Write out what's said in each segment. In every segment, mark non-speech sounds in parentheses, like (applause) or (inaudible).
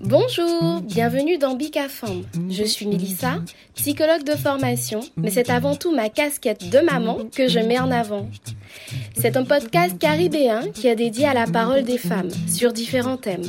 Bonjour, bienvenue dans Bicafam. Je suis Melissa, psychologue de formation, mais c'est avant tout ma casquette de maman que je mets en avant. C'est un podcast caribéen qui est dédié à la parole des femmes sur différents thèmes,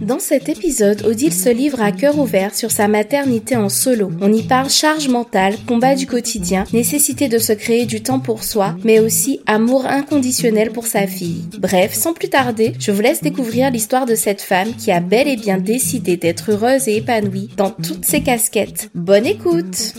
Dans cet épisode, Odile se livre à cœur ouvert sur sa maternité en solo. On y parle charge mentale, combat du quotidien, nécessité de se créer du temps pour soi, mais aussi amour inconditionnel pour sa fille. Bref, sans plus tarder, je vous laisse découvrir l'histoire de cette femme qui a bel et bien décidé d'être heureuse et épanouie dans toutes ses casquettes. Bonne écoute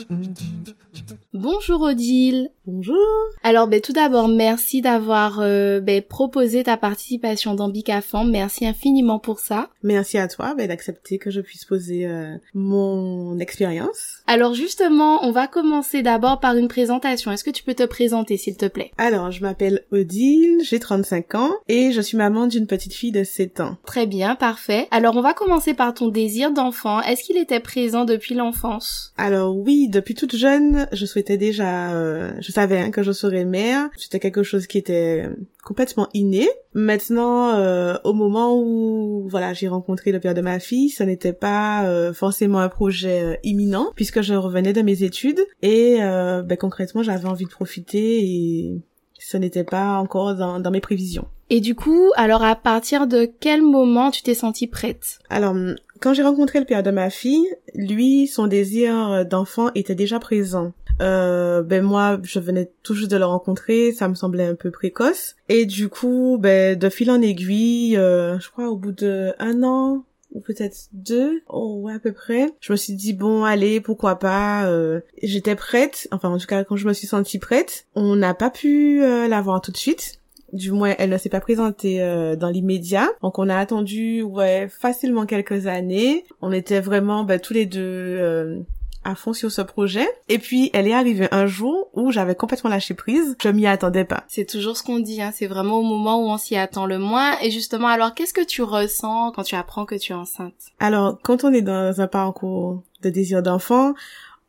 Bonjour Odile. Bonjour. Alors, ben, tout d'abord, merci d'avoir euh, ben, proposé ta participation dans Bicafam. Merci infiniment pour ça. Merci à toi ben, d'accepter que je puisse poser euh, mon expérience. Alors justement, on va commencer d'abord par une présentation. Est-ce que tu peux te présenter, s'il te plaît? Alors, je m'appelle Odile, j'ai 35 ans et je suis maman d'une petite fille de 7 ans. Très bien, parfait. Alors, on va commencer par ton désir d'enfant. Est-ce qu'il était présent depuis l'enfance? Alors oui, depuis toute jeune, je souhaitais déjà... Euh, je savais hein, que je serais mère. C'était quelque chose qui était complètement inné. Maintenant, euh, au moment où voilà, j'ai rencontré le père de ma fille, ce n'était pas euh, forcément un projet euh, imminent puisque je revenais de mes études et ben, concrètement, j'avais envie de profiter et ce n'était pas encore dans, dans mes prévisions. Et du coup, alors à partir de quel moment tu t'es sentie prête? Alors, quand j'ai rencontré le père de ma fille, lui, son désir d'enfant était déjà présent. Euh, ben moi, je venais tout juste de le rencontrer, ça me semblait un peu précoce. Et du coup, ben de fil en aiguille, euh, je crois au bout de un an ou peut-être deux, oh ouais à peu près. Je me suis dit bon allez pourquoi pas. Euh, J'étais prête, enfin en tout cas quand je me suis sentie prête, on n'a pas pu euh, la voir tout de suite. Du moins, elle ne s'est pas présentée euh, dans l'immédiat. Donc, on a attendu, ouais, facilement quelques années. On était vraiment, ben, tous les deux euh, à fond sur ce projet. Et puis, elle est arrivée un jour où j'avais complètement lâché prise. Je m'y attendais pas. C'est toujours ce qu'on dit, hein. C'est vraiment au moment où on s'y attend le moins. Et justement, alors, qu'est-ce que tu ressens quand tu apprends que tu es enceinte? Alors, quand on est dans un parcours de désir d'enfant,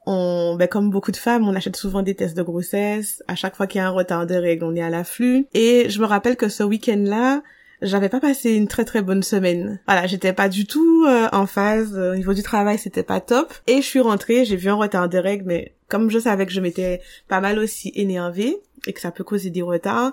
on, ben, comme beaucoup de femmes, on achète souvent des tests de grossesse. À chaque fois qu'il y a un retard de règles, on est à l'afflux. Et je me rappelle que ce week-end-là, j'avais pas passé une très très bonne semaine. Voilà, j'étais pas du tout euh, en phase au niveau du travail, c'était pas top. Et je suis rentrée, j'ai vu un retard de règles, mais comme je savais que je m'étais pas mal aussi énervée et que ça peut causer des retards,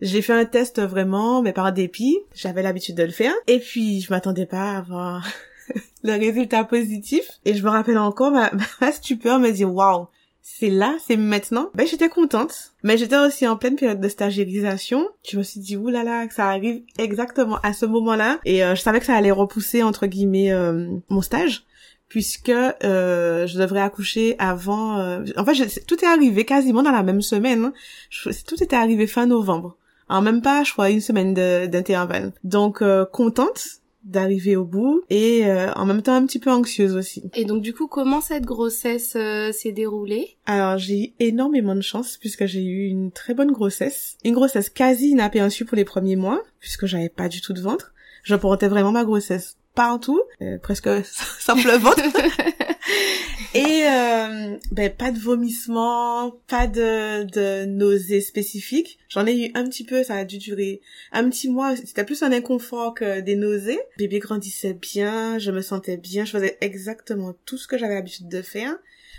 j'ai fait un test vraiment, mais par dépit. J'avais l'habitude de le faire. Et puis, je m'attendais pas à avoir (laughs) le résultat positif. Et je me rappelle encore, ma, (laughs) ma stupeur me dit, waouh, c'est là, c'est maintenant. Ben j'étais contente, mais j'étais aussi en pleine période de stagérisation. Je me suis dit oulala que ça arrive exactement à ce moment-là et euh, je savais que ça allait repousser entre guillemets euh, mon stage puisque euh, je devrais accoucher avant. euh, En fait, tout est arrivé quasiment dans la même semaine. hein. Tout était arrivé fin novembre. En même pas, je crois, une semaine d'intervalle. Donc euh, contente d'arriver au bout et euh, en même temps un petit peu anxieuse aussi. Et donc, du coup, comment cette grossesse euh, s'est déroulée? Alors j'ai eu énormément de chance puisque j'ai eu une très bonne grossesse, une grossesse quasi inaperçue pour les premiers mois puisque j'avais pas du tout de ventre. Je portais vraiment ma grossesse partout, euh, presque sans le ventre. Et euh, ben pas de vomissements, pas de, de nausées spécifiques. J'en ai eu un petit peu, ça a dû durer un petit mois. C'était plus un inconfort que des nausées. Bébé grandissait bien, je me sentais bien, je faisais exactement tout ce que j'avais l'habitude de faire.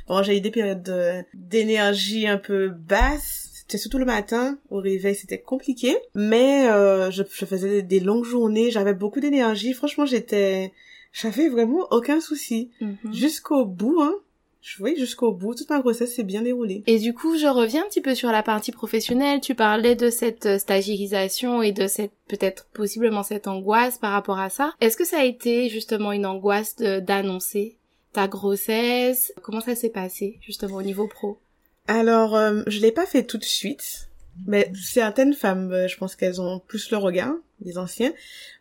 Bon, j'ai eu des périodes de- d'énergie un peu basse. C'était surtout le matin, au réveil, c'était compliqué. Mais euh, je, je faisais des longues journées, j'avais beaucoup d'énergie. Franchement, j'étais j'avais vraiment aucun souci. Mhm. Jusqu'au bout, hein. Je voyais jusqu'au bout. Toute ma grossesse s'est bien déroulée. Et du coup, je reviens un petit peu sur la partie professionnelle. Tu parlais de cette euh, stagiarisation et de cette peut-être possiblement cette angoisse par rapport à ça. Est-ce que ça a été justement une angoisse d'annoncer ta grossesse? Comment ça s'est passé justement au niveau pro? Alors, euh, je l'ai pas fait tout de suite. Mais certaines femmes, euh, je pense qu'elles ont plus le regard, les anciens.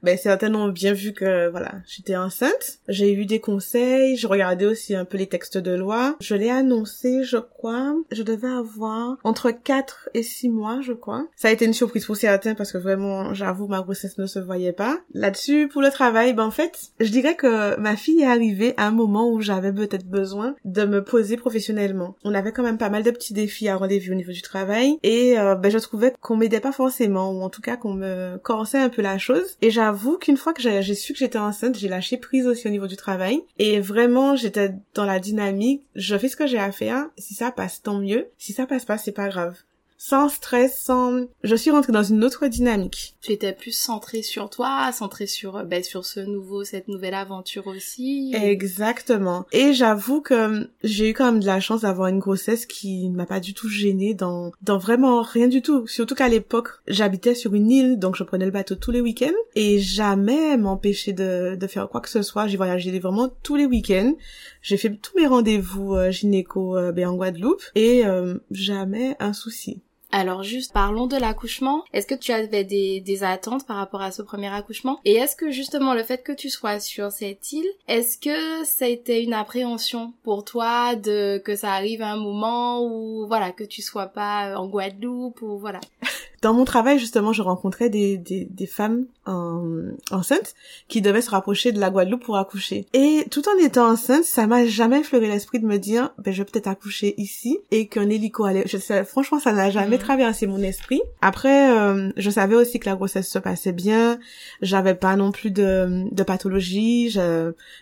Ben, certaines ont bien vu que, voilà, j'étais enceinte. J'ai eu des conseils, je regardais aussi un peu les textes de loi. Je l'ai annoncé, je crois. Je devais avoir entre 4 et 6 mois, je crois. Ça a été une surprise pour certains parce que vraiment, j'avoue, ma grossesse ne se voyait pas. Là-dessus, pour le travail, ben, en fait, je dirais que ma fille est arrivée à un moment où j'avais peut-être besoin de me poser professionnellement. On avait quand même pas mal de petits défis à relever au niveau du travail et euh, ben, je trouvais qu'on m'aidait pas forcément ou en tout cas qu'on me corsait un peu la chose. Et j'avoue qu'une fois que j'ai su que j'étais enceinte, j'ai lâché prise aussi au niveau du travail et vraiment j'étais dans la dynamique. Je fais ce que j'ai à faire. Si ça passe, tant mieux. Si ça passe pas, c'est pas grave. Sans stress, sans... Je suis rentrée dans une autre dynamique. Tu étais plus centrée sur toi, centrée sur euh, ben, sur ce nouveau cette nouvelle aventure aussi. Exactement. Et j'avoue que j'ai eu quand même de la chance d'avoir une grossesse qui ne m'a pas du tout gênée dans, dans vraiment rien du tout. Surtout qu'à l'époque, j'habitais sur une île, donc je prenais le bateau tous les week-ends et jamais m'empêcher de, de faire quoi que ce soit. J'ai voyagé vraiment tous les week-ends. J'ai fait tous mes rendez-vous euh, gynéco euh, ben, en Guadeloupe et euh, jamais un souci. Alors juste parlons de l'accouchement. Est-ce que tu avais des, attentes par rapport à ce premier accouchement? Et est-ce que justement le fait que tu sois sur cette île, est-ce que ça a été une appréhension pour toi de que ça arrive à un moment où voilà que tu sois pas en Guadeloupe ou voilà? (laughs) Dans mon travail, justement, je rencontrais des, des, des femmes en, enceintes qui devaient se rapprocher de la Guadeloupe pour accoucher. Et tout en étant enceinte, ça m'a jamais effleuré l'esprit de me dire, ben, je vais peut-être accoucher ici et qu'un hélico allait... Je sais, franchement, ça n'a jamais Mhm. traversé mon esprit. Après, euh, je savais aussi que la grossesse se passait bien. J'avais pas non plus de, de pathologie.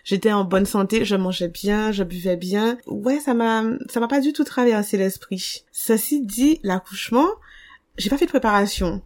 J'étais en bonne santé. Je mangeais bien. Je buvais bien. Ouais, ça m'a, ça m'a pas du tout traversé l'esprit. Ceci dit, l'accouchement, j'ai pas fait de préparation.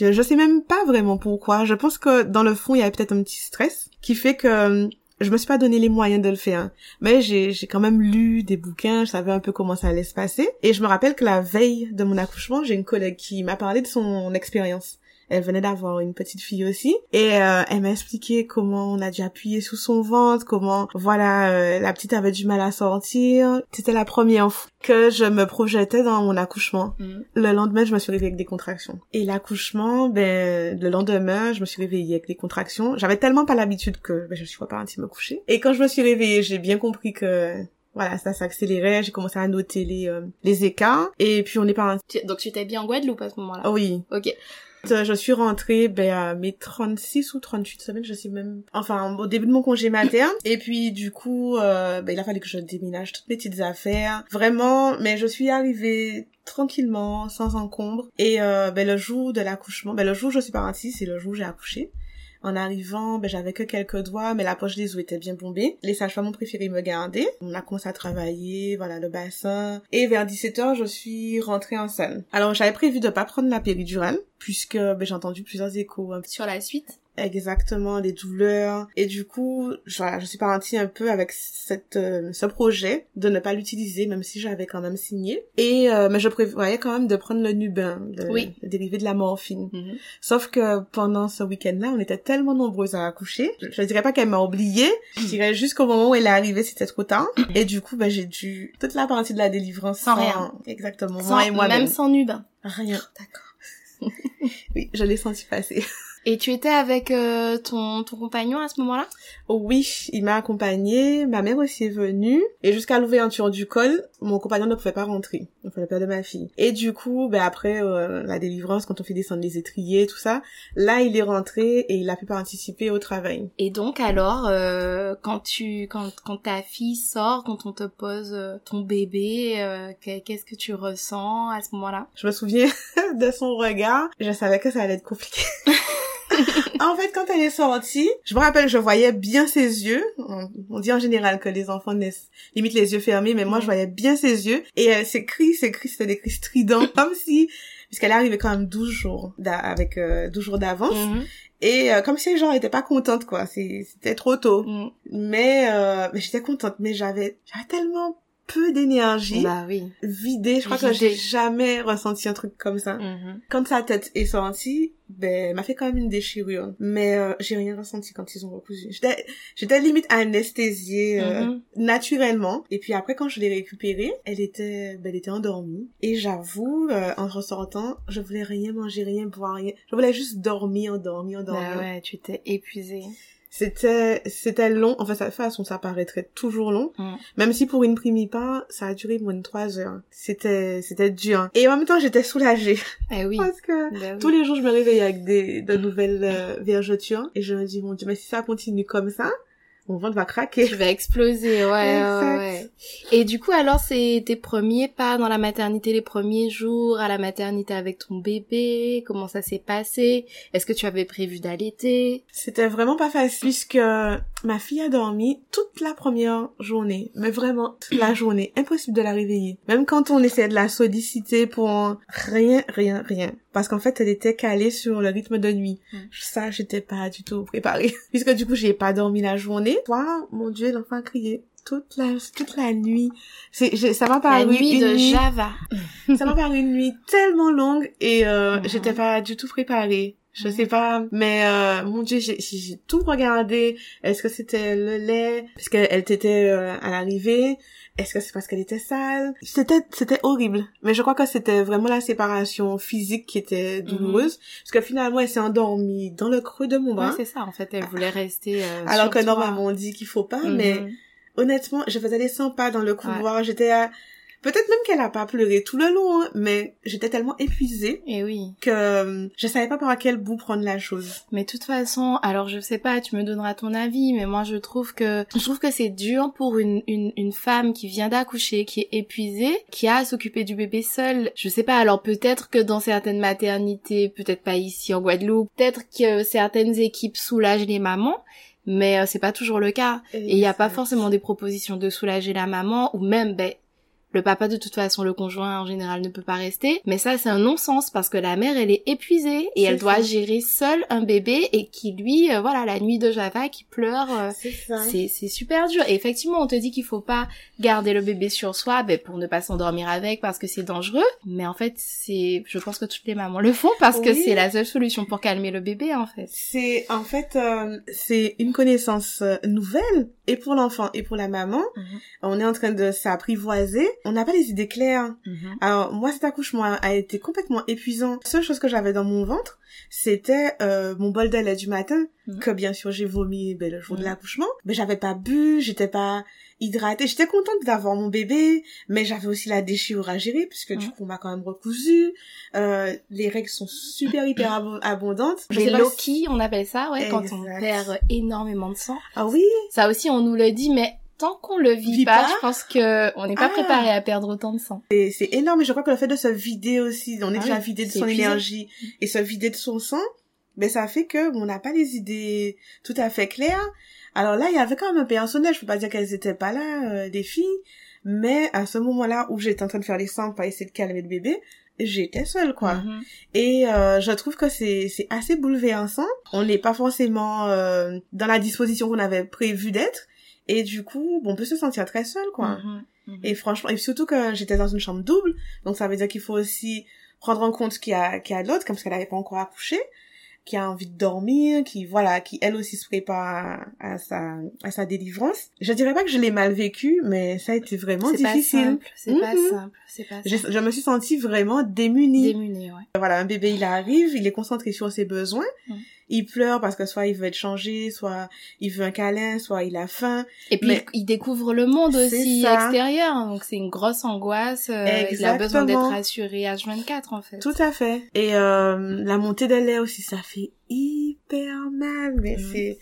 Je, sais même pas vraiment pourquoi. Je pense que dans le fond, il y avait peut-être un petit stress qui fait que euh, je me suis pas donné les moyens de le faire. Mais j'ai quand même lu des bouquins, je savais un peu comment ça allait se passer. Et je me rappelle que la veille de mon accouchement, j'ai une collègue qui m'a parlé de son expérience. Elle venait d'avoir une petite fille aussi et euh, elle m'a expliqué comment on a dû appuyer sous son ventre, comment voilà euh, la petite avait du mal à sortir. C'était la première fois que je me projetais dans mon accouchement. Mhm. Le lendemain, je me suis réveillée avec des contractions. Et l'accouchement, ben, le lendemain, je me suis réveillée avec des contractions. J'avais tellement pas l'habitude que ben, je suis pas partie me coucher. Et quand je me suis réveillée, j'ai bien compris que voilà, ça s'accélérait. J'ai commencé à noter les euh, les écarts. Et puis on est parti. Donc tu étais bien en Guadeloupe à ce moment-là? Oui. Ok. Euh, Je suis rentrée ben, à mes 36 ou 38 semaines, je sais même... Enfin, au début de mon congé materne. (laughs) Et puis, du coup, euh, ben, il a fallu que je déménage toutes mes petites affaires. Vraiment, mais je suis arrivée tranquillement, sans encombre. Et euh, ben, le jour de l'accouchement, ben, le jour où je suis partie, c'est le jour où j'ai accouché. En arrivant, ben, j'avais que quelques doigts, mais la poche des os était bien bombée. Les sages-femmes ont préféré me garder. On a commencé à travailler, voilà, le bassin. Et vers 17h, je suis rentrée en salle. Alors, j'avais prévu de pas prendre la péridurale, puisque ben, j'ai entendu plusieurs échos petit Sur la suite? Exactement les douleurs. Et du coup je, je suis partie un peu avec cette euh, ce projet de ne pas l'utiliser même si j'avais quand même signé. Et euh, mais je prévoyais quand même de prendre le Nubin le, Oui. le dérivé de la morphine. Mhm. sauf que pendant ce week-end-là on était tellement nombreuses à accoucher. Je, je dirais pas qu'elle m'a oubliée. Je dirais juste qu'au moment où elle est arrivée c'était trop tard. Et du coup ben j'ai dû toute la partie de la délivrance Sans rien. exactement Sans- moi et moi même sans Nubin. rien. D'accord. (laughs) oui je l'ai senti passer Et tu étais avec euh, ton, ton compagnon à ce moment-là? Oui, il m'a accompagnée, ma mère aussi est venue, et jusqu'à l'ouverture du col, mon compagnon ne pouvait pas rentrer, le père de ma fille. Et du coup, ben après euh, la délivrance, quand on fait descendre les étriers, tout ça, là il est rentré et il a pu participer au travail. Et donc alors, euh, quand tu, quand, quand ta fille sort, quand on te pose euh, ton bébé, euh, que- qu'est-ce que tu ressens à ce moment-là? Je me souviens (laughs) de son regard, je savais que ça allait être compliqué. (laughs) (laughs) en fait, quand elle est sortie, je me rappelle, je voyais bien ses yeux. On, on dit en général que les enfants naissent limite les yeux fermés, mais moi, je voyais bien ses yeux. Et elle ses cris, ses cris, c'était des cris stridents, (laughs) comme si, puisqu'elle est arrivée quand même 12 jours, avec euh, 12 jours d'avance. Mhm. Et euh, comme si les gens étaient pas contentes, quoi. C'était trop tôt. Mm. Mais, euh, mais j'étais contente. Mais j'avais j'avais tellement peu d'énergie. Bah oui. Vidée. Je crois que j'ai jamais ressenti un truc comme ça. Mhm. Quand sa tête est sortie, ben, elle m'a fait quand même une déchirure. Mais euh, j'ai rien ressenti quand ils ont recousu. J'étais, limite anesthésiée euh, Mhm. naturellement. Et puis après, quand je l'ai récupérée, elle était, ben, elle était endormie. Et j'avoue, euh, en ressortant, je voulais rien manger, rien boire, rien. Je voulais juste dormir, dormir, dormir. Bah ouais, tu t'es épuisée. C'était, c'était long. Enfin, de toute façon, ça paraîtrait toujours long. Mm. Même si pour une primipare, ça a duré moins de trois heures. C'était, c'était dur. Et en même temps, j'étais soulagée. Eh oui. (laughs) Parce que oui. tous les jours, je me réveille avec des, de nouvelles euh, vergetures. Et je me dis, mon Dieu, mais si ça continue comme ça, mon ventre va craquer. Tu vas exploser, ouais, ouais, Exact. ouais. Et du coup, alors, c'est tes premiers pas dans la maternité, les premiers jours à la maternité avec ton bébé? Comment ça s'est passé? Est-ce que tu avais prévu d'allaiter C'était vraiment pas facile puisque ma fille a dormi toute la première journée. Mais vraiment, toute la journée. Impossible de la réveiller. Même quand on essayait de la solliciter pour rien, rien, rien. Parce qu'en fait, elle était calée sur le rythme de nuit. Mm. Ça, j'étais pas du tout préparée. (laughs) Puisque du coup, j'ai pas dormi la journée. Toi, mon dieu, l'enfant a crié toute la, toute la nuit. C'est, ça m'a paru La nuit une de nuit Java. (laughs) ça m'a paru une nuit tellement longue et euh, Mhm. j'étais pas du tout préparée. Je Mhm. sais pas, mais euh, mon dieu, j'ai tout regardé. Est-ce que c'était le lait? Parce qu'elle t'était euh, à l'arrivée. Est-ce que c'est parce qu'elle était sale? C'était c'était horrible. Mais je crois que c'était vraiment la séparation physique qui était douloureuse. Parce que finalement, elle s'est endormie dans le creux de mon Ouais, bras. c'est ça. En fait, elle voulait rester. euh, alors sur que normalement, on dit qu'il faut pas. Mais Mhm. honnêtement, je faisais les 100 pas dans le couloir. J'étais à... Peut-être même qu'elle a pas pleuré tout le long, hein, mais j'étais tellement épuisée Eh oui. que euh, je savais pas par quel bout prendre la chose. Mais de toute façon, alors je sais pas, tu me donneras ton avis, mais moi je trouve que je trouve que c'est dur pour une, une, une femme qui vient d'accoucher, qui est épuisée, qui a à s'occuper du bébé seule. Je sais pas, alors peut-être que dans certaines maternités, peut-être pas ici en Guadeloupe, peut-être que certaines équipes soulagent les mamans, mais euh, c'est pas toujours le cas. Et il n'y a pas forcément des propositions de soulager la maman, ou même, ben, le papa, de toute façon, le conjoint en général ne peut pas rester. Mais ça, c'est un non-sens parce que la mère, elle est épuisée et elle doit gérer seule un bébé et qui, lui, euh, voilà, la nuit de Java, qui pleure. euh, C'est ça. c'est, c'est super dur. Et effectivement, on te dit qu'il faut pas garder le bébé sur soi ben, pour ne pas s'endormir avec parce que c'est dangereux. Mais en fait, c'est, je pense que toutes les mamans le font parce que c'est la seule solution pour calmer le bébé, en fait. C'est en fait euh, c'est une connaissance euh, nouvelle et pour l'enfant et pour la maman. On est en train de s'apprivoiser. On n'a pas les idées claires. Alors moi cet accouchement a, a été complètement épuisant. La seule chose que j'avais dans mon ventre, c'était euh, mon bol de lait du matin Mhm. que bien sûr j'ai vomi ben, le jour de Mhm. l'accouchement. Mais j'avais pas bu, j'étais pas hydratée. J'étais contente d'avoir mon bébé, mais j'avais aussi la déchirure à gérer puisque du Mhm. coup on m'a quand même recousu. Euh, les règles sont super hyper abo- abondantes. Les pas Loki, on appelle ça, ouais, quand on perd énormément de sang. si- Ah oui, Ça aussi, on nous le dit, mais tant qu'on le vit, Vit pas, pas je pense que on n'est pas Ah. préparé à perdre autant de sang. c'est énorme. Et je crois que le fait de se vider aussi, on est Ah déjà oui, vidé de son énergie et se vider de son sang, ben ça fait que on n'a pas les idées tout à fait claires. Alors là, il y avait quand même un personnel. Je peux pas dire qu'elles étaient pas là, euh, des filles, mais à ce moment-là où j'étais en train de faire les sangs pour essayer de calmer le bébé, j'étais seule quoi. Mhm. Et euh, je trouve que c'est c'est assez bouleversant. On n'est pas forcément euh, dans la disposition qu'on avait prévu d'être. Et du coup, on peut se sentir très seul, quoi. Mhm. Mhm. Et franchement, et surtout que j'étais dans une chambre double, donc ça veut dire qu'il faut aussi prendre en compte qu'il y a, qu'il y a l'autre, comme parce qu'elle n'avait pas encore accouché, qui a envie de dormir, qui, voilà, qui elle aussi se prépare à, à sa, à sa délivrance. Je dirais pas que je l'ai mal vécu, mais ça a été vraiment C'est pas difficile. simple, c'est pas Mhm. simple, c'est pas Je, simple. je me suis sentie vraiment démunie. Démunie, ouais. Voilà, un bébé, il arrive, il est concentré sur ses besoins. Mm. Il pleure parce que soit il veut être changé, soit il veut un câlin, soit il a faim. Et puis Mais- il découvre le monde aussi extérieur, donc c'est une grosse angoisse. euh, il a besoin d'être rassuré H24 en fait. Tout à fait. Et euh, la montée de lait aussi, ça fait hyper mal. Mais Mhm. c'est...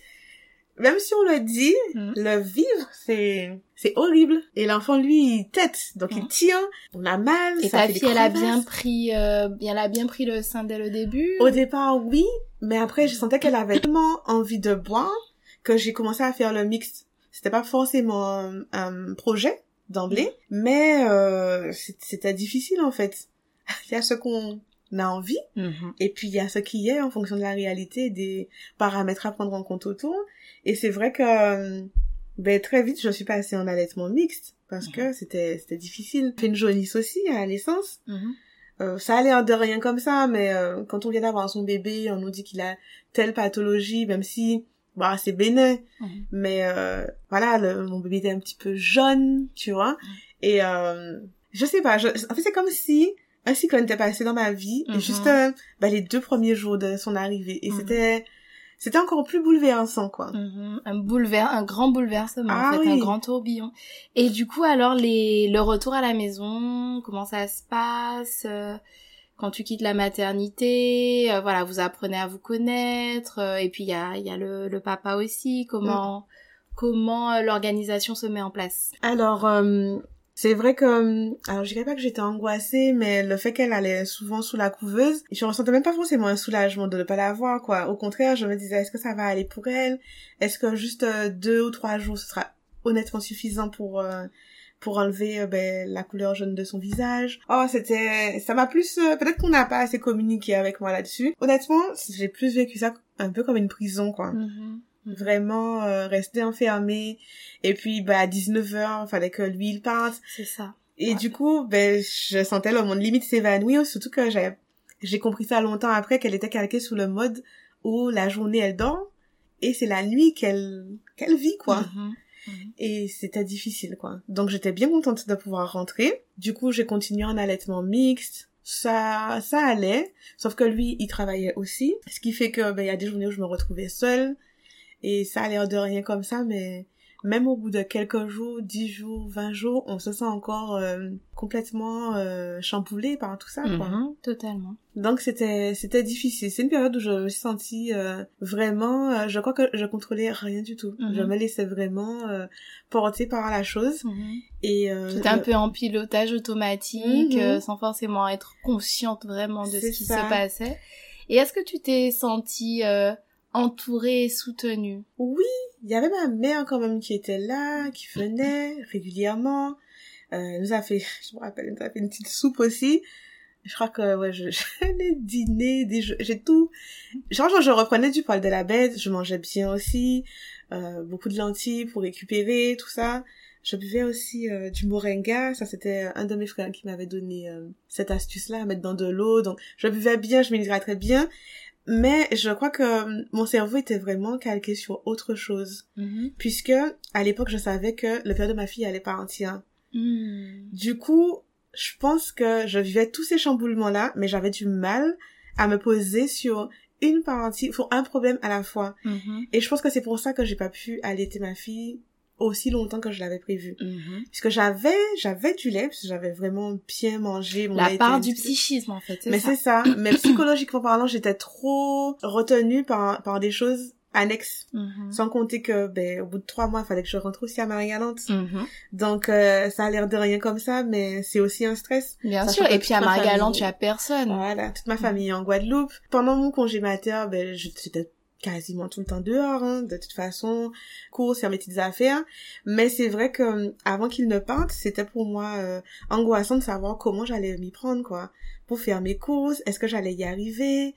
Même si on le dit, Mhm. le vivre, c'est c'est horrible. Et l'enfant, lui, il tête. Donc il Mhm. tient, on a mal, Et ça ta fait des fille, elle a bien pris, euh, elle a bien pris le sein dès le début? Au départ, oui. Mais après, je sentais qu'elle avait tellement envie de boire que j'ai commencé à faire le mix. C'était pas forcément un, un projet d'emblée, mais euh, c'était difficile en fait. (laughs) Il y a ce qu'on a envie. Mhm. Et puis il y a ce qui est en fonction de la réalité, des paramètres à prendre en compte autour. Et c'est vrai que euh, ben très vite je suis passée en allaitement mixte parce que c'était c'était difficile. J'ai fait une jaunisse aussi à la naissance. Mhm. Euh, ça allait de rien comme ça, mais euh, quand on vient d'avoir son bébé, on nous dit qu'il a telle pathologie, même si bah c'est bénin, Mhm. mais euh, voilà, le, mon bébé était un petit peu jaune, tu vois, et euh, je sais pas, je, en fait c'est comme si un cyclone était passé dans ma vie, Mhm. et juste euh, bah, les deux premiers jours de son arrivée, et Mhm. c'était c'était encore plus bouleversant quoi. Mhm. Un boulever, un grand bouleversement, Ah en fait, un grand tourbillon. Et du coup, alors, les, le retour à la maison, comment ça se passe euh, quand tu quittes la maternité euh, Voilà, vous apprenez à vous connaître. euh, et puis, il y a, y a le, le papa aussi. Comment, comment euh, l'organisation se met en place? Alors, euh, c'est vrai que, euh, alors je dirais pas que j'étais angoissée, mais le fait qu'elle allait souvent sous la couveuse, je ressentais même pas forcément un soulagement de ne pas la voir, quoi. Au contraire, je me disais, est-ce que ça va aller pour elle? Est-ce que juste euh, deux ou trois jours, ce sera honnêtement suffisant pour euh, pour enlever ben, la couleur jaune de son visage? Oh, c'était, ça m'a plus, peut-être qu'on n'a pas assez communiqué avec moi là-dessus. Honnêtement, j'ai plus vécu ça un peu comme une prison, quoi Mhm. Vraiment euh, rester enfermé et puis bah à 19h fallait que lui il parte C'est ça. et Ouais. du coup ben je sentais le monde limite s'évanouir surtout que j'ai j'ai compris ça longtemps après qu'elle était calquée sous le mode où la journée elle dort et c'est la nuit qu'elle qu'elle vit quoi Mhm. Mhm. et c'était difficile quoi. Donc j'étais bien contente de pouvoir rentrer. Du coup, j'ai continué en allaitement mixte. Ça ça allait, sauf que lui, il travaillait aussi, ce qui fait que ben il y a des journées où je me retrouvais seule et ça a l'air de rien comme ça mais même au bout de quelques jours, 10 jours, 20 jours, on se sent encore euh, complètement euh, chamboulé par tout ça quoi. Mhm. Totalement. Donc c'était c'était difficile. C'est une période où je me suis sentie euh, vraiment, euh, je crois que je contrôlais rien du tout. Mhm. Je me laissais vraiment euh, porter par la chose Mhm. et euh, C'était un peu en pilotage automatique, Mhm. euh, sans forcément être consciente vraiment de ce qui ça. se passait. Et est-ce que tu t'es sentie euh, entourée et soutenue Oui, il y avait ma mère quand même qui était là, qui venait régulièrement. Euh, elle nous a fait, (laughs) je me rappelle, elle nous a fait une petite soupe aussi. Je crois que ouais, je, (laughs) des jeux- j'ai tout. Genre, genre, je reprenais du poil de la bête, je mangeais bien aussi, euh, beaucoup de lentilles pour récupérer, tout ça. Je buvais aussi euh, du moringa, ça c'était un de mes frères qui m'avait donné euh, cette astuce-là, à mettre dans de l'eau. Donc, je buvais bien, je m'hydratais bien, mais je crois que euh, mon cerveau était vraiment calqué sur autre chose, puisque à l'époque, je savais que le père de ma fille allait partir. Mhm. Du coup, je pense que je vivais tous ces chamboulements-là, mais j'avais du mal à me poser sur une partie, sur un problème à la fois. Mhm. Et je pense que c'est pour ça que j'ai pas pu allaiter ma fille aussi longtemps que je l'avais prévu. Mhm. Puisque j'avais, j'avais du lait, parce que j'avais vraiment bien mangé. Mon La part du psychisme en fait, c'est Mais ça. c'est ça. Mais (clears throat) psychologiquement parlant, j'étais trop retenue par, par des choses annexes. Mhm. Sans compter que, ben, au bout de trois mois, il fallait que je rentre aussi à Marie-Galante. Mhm. Donc, euh, ça a l'air de rien comme ça, mais c'est aussi un stress. Bien sûr. Et puis à Marie-Galante, famille- tu as personne. Voilà, toute ma Mm. famille est en Guadeloupe. Pendant mon congé mater, ben, j'étais quasiment tout le temps dehors, hein, de toute façon, courses, faire mes petites affaires. Mais c'est vrai que euh, avant qu'il ne parte, c'était pour moi euh, angoissant de savoir comment j'allais m'y prendre, quoi. Pour faire mes courses, est-ce que j'allais y arriver?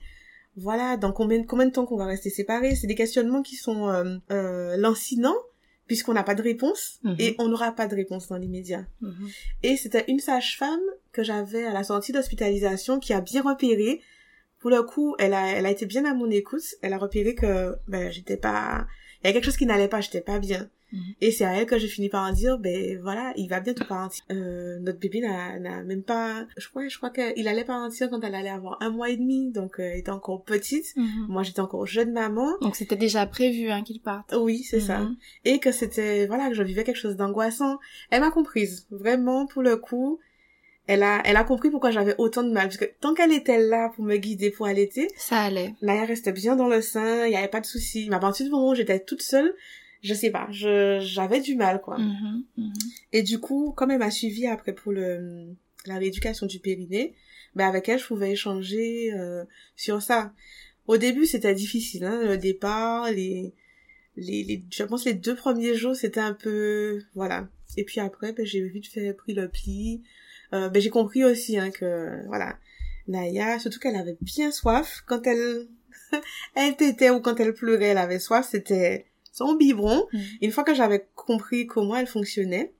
Voilà, dans combien, combien de temps qu'on va rester séparés? C'est des questionnements qui sont euh, euh, lancinants, puisqu'on n'a pas de réponse, Mhm. et on n'aura pas de réponse dans l'immédiat. Mhm. Et c'était une sage-femme que j'avais à la sortie d'hospitalisation qui a bien repéré. Pour le coup, elle a, elle a été bien à mon écoute. Elle a repéré que, ben, j'étais pas, il y a quelque chose qui n'allait pas, j'étais pas bien. Mhm. Et c'est à elle que j'ai fini par en dire, ben, voilà, il va bientôt partir. Euh, notre bébé n'a, n'a même pas, je crois, je crois qu'il allait partir quand elle allait avoir un mois et demi, donc, euh, elle était encore petite. Mhm. Moi, j'étais encore jeune maman. Donc c'était déjà prévu hein, qu'il parte. Oui, c'est ça Mhm. et que c'était voilà que je vivais quelque chose d'angoissant. Elle m'a comprise, vraiment pour le coup. Elle a elle a compris pourquoi j'avais autant de mal parce que tant qu'elle était là pour me guider pour allaiter, Ça allait. Naya restait bien dans le sein, il y avait pas de souci. Mais à partir du moment où j'étais toute seule, je sais pas, je j'avais du mal quoi. Mhm. Mhm. Et du coup, comme elle m'a suivi après pour le la rééducation du périnée, ben avec elle je pouvais échanger euh, sur ça. Au début, c'était difficile hein, le départ, les les, les je pense les deux premiers jours, c'était un peu voilà. Et puis après, ben j'ai vite fait pris le pli. Euh, ben j'ai compris aussi hein, que voilà, Naya, surtout qu'elle avait bien soif. Quand elle, (laughs) elle tétait ou quand elle pleurait, elle avait soif, c'était son biberon. Mm. Une fois que j'avais compris comment elle fonctionnait,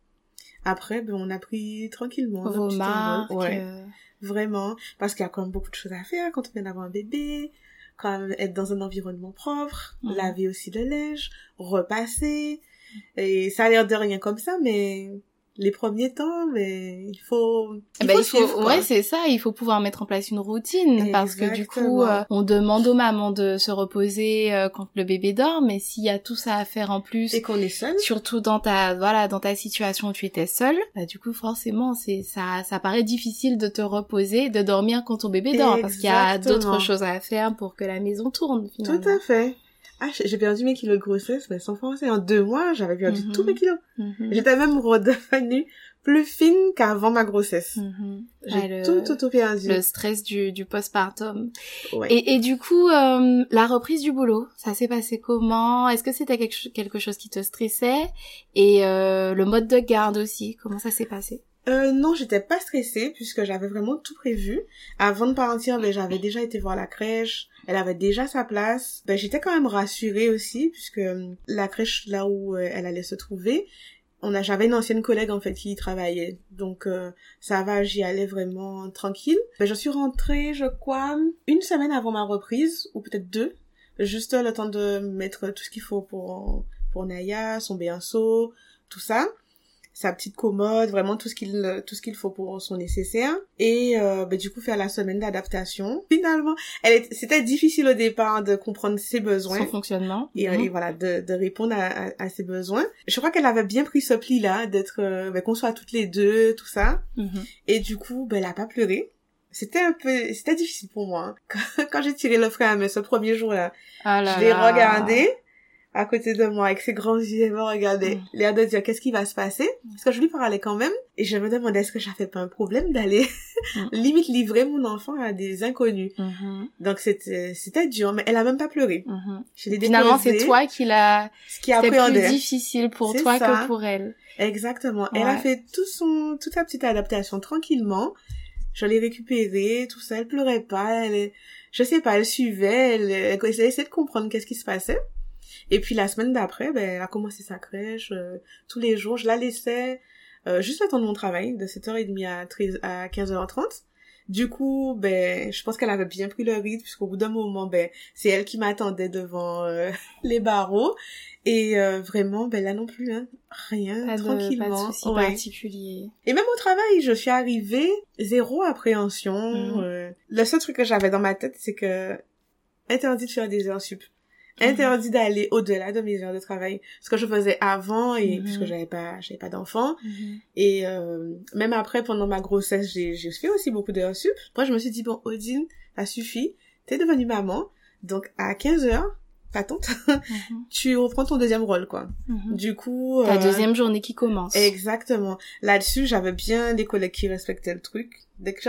après, ben, on a pris tranquillement. Vos marques. Ouais. euh, Vraiment, parce qu'il y a quand même beaucoup de choses à faire quand on vient d'avoir un bébé, quand même être dans un environnement propre, Mhm. laver aussi le linge, repasser. Et ça a l'air de rien comme ça, mais les premiers temps, mais il faut, il bah, faut il faut, suivre, ouais, c'est ça. Il faut pouvoir mettre en place une routine parce que du coup, euh, on demande aux mamans de se reposer euh, quand le bébé dort, mais s'il y a tout ça à faire en plus, Et qu'on est seul. surtout dans ta, voilà, dans ta situation où tu étais seule, bah du coup, forcément, c'est ça, ça paraît difficile de te reposer, de dormir quand ton bébé dort, parce qu'il y a d'autres choses à faire pour que la maison tourne. Finalement. Tout à fait. Ah, j'ai perdu mes kilos de grossesse, mais sans penser, en deux mois, j'avais perdu Mhm. tous mes kilos. Mhm. J'étais même redevenue plus fine qu'avant ma grossesse. Mhm. J'ai le- tout, tout, tout perdu. le stress du, du postpartum. Ouais. Et, et du coup, euh, la reprise du boulot, ça s'est passé comment? Est-ce que c'était quelque chose qui te stressait? Et euh, le mode de garde aussi, comment ça s'est passé? Euh, non, j'étais pas stressée puisque j'avais vraiment tout prévu. Avant de partir, ben, j'avais déjà été voir la crèche. Elle avait déjà sa place. Ben, j'étais quand même rassurée aussi puisque euh, la crèche là où euh, elle allait se trouver, on a, j'avais une ancienne collègue en fait qui y travaillait. Donc euh, ça va, j'y allais vraiment tranquille. Ben, je suis rentrée, je crois, une semaine avant ma reprise ou peut-être deux, juste le temps de mettre tout ce qu'il faut pour pour Naya, son béanceau, tout ça sa petite commode, vraiment tout ce qu'il tout ce qu'il faut pour son nécessaire et euh, ben, du coup faire la semaine d'adaptation. (laughs) Finalement, elle c'était difficile au départ de comprendre ses besoins Son fonctionnement et, Mhm. et voilà de, de répondre à, à, à ses besoins. Je crois qu'elle avait bien pris ce pli là d'être euh, ben, qu'on soit toutes les deux tout ça Mhm. et du coup ben elle a pas pleuré. C'était un peu c'était difficile pour moi hein. quand, (laughs) quand j'ai tiré le frein à ce premier jour là. Ah là Je l'ai regardé à côté de moi avec ses grands yeux, elle me regardait, Mm. l'air de dire qu'est-ce qui va se passer, parce que je lui parlais quand même, et je me demandais est-ce que j'avais pas un problème d'aller Mm. (laughs) limite livrer mon enfant à des inconnus? Mhm. Donc c'était c'était dur, mais elle a même pas pleuré. Mhm. Je l'ai Finalement, c'est toi qui l'a... ce qui C'était plus difficile pour toi ça. que pour elle. Exactement. Elle a fait tout son toute sa petite adaptation tranquillement. Je l'ai récupérée, tout ça. Elle pleurait pas. Elle, je sais pas, elle suivait. Elle, elle essayait de comprendre qu'est-ce qui se passait. Et puis la semaine d'après, ben, elle a commencé sa crèche euh, tous les jours. Je la laissais euh, juste le temps de mon travail, de 7h30 à 13 à 15h30. Du coup, ben, je pense qu'elle avait bien pris le rythme, puisqu'au bout d'un moment, ben, c'est elle qui m'attendait devant euh, (laughs) les barreaux. Et euh, vraiment, ben là non plus, hein, rien, Pas de, tranquillement. pas de soucis Ouais. particuliers. Et même au travail, je suis arrivée, zéro appréhension. Mhm. euh, le seul truc que j'avais dans ma tête, c'est que interdit de faire des heures sup. Mhm. Interdit d'aller au-delà de mes heures de travail. Ce que je faisais avant, et Mhm. puisque j'avais pas, j'avais pas d'enfant. Mhm. Et euh, même après, pendant ma grossesse, j'ai j'ai fait aussi beaucoup d'heures sup. Moi, je me suis dit, bon, Odine, ça suffit. T'es devenue maman. Donc, à 15 heures, pas tante, Mhm. (laughs) tu reprends ton deuxième rôle, quoi. Du coup... Ta euh, deuxième journée qui commence. Exactement. Là-dessus, j'avais bien des collègues qui respectaient le truc. Dès que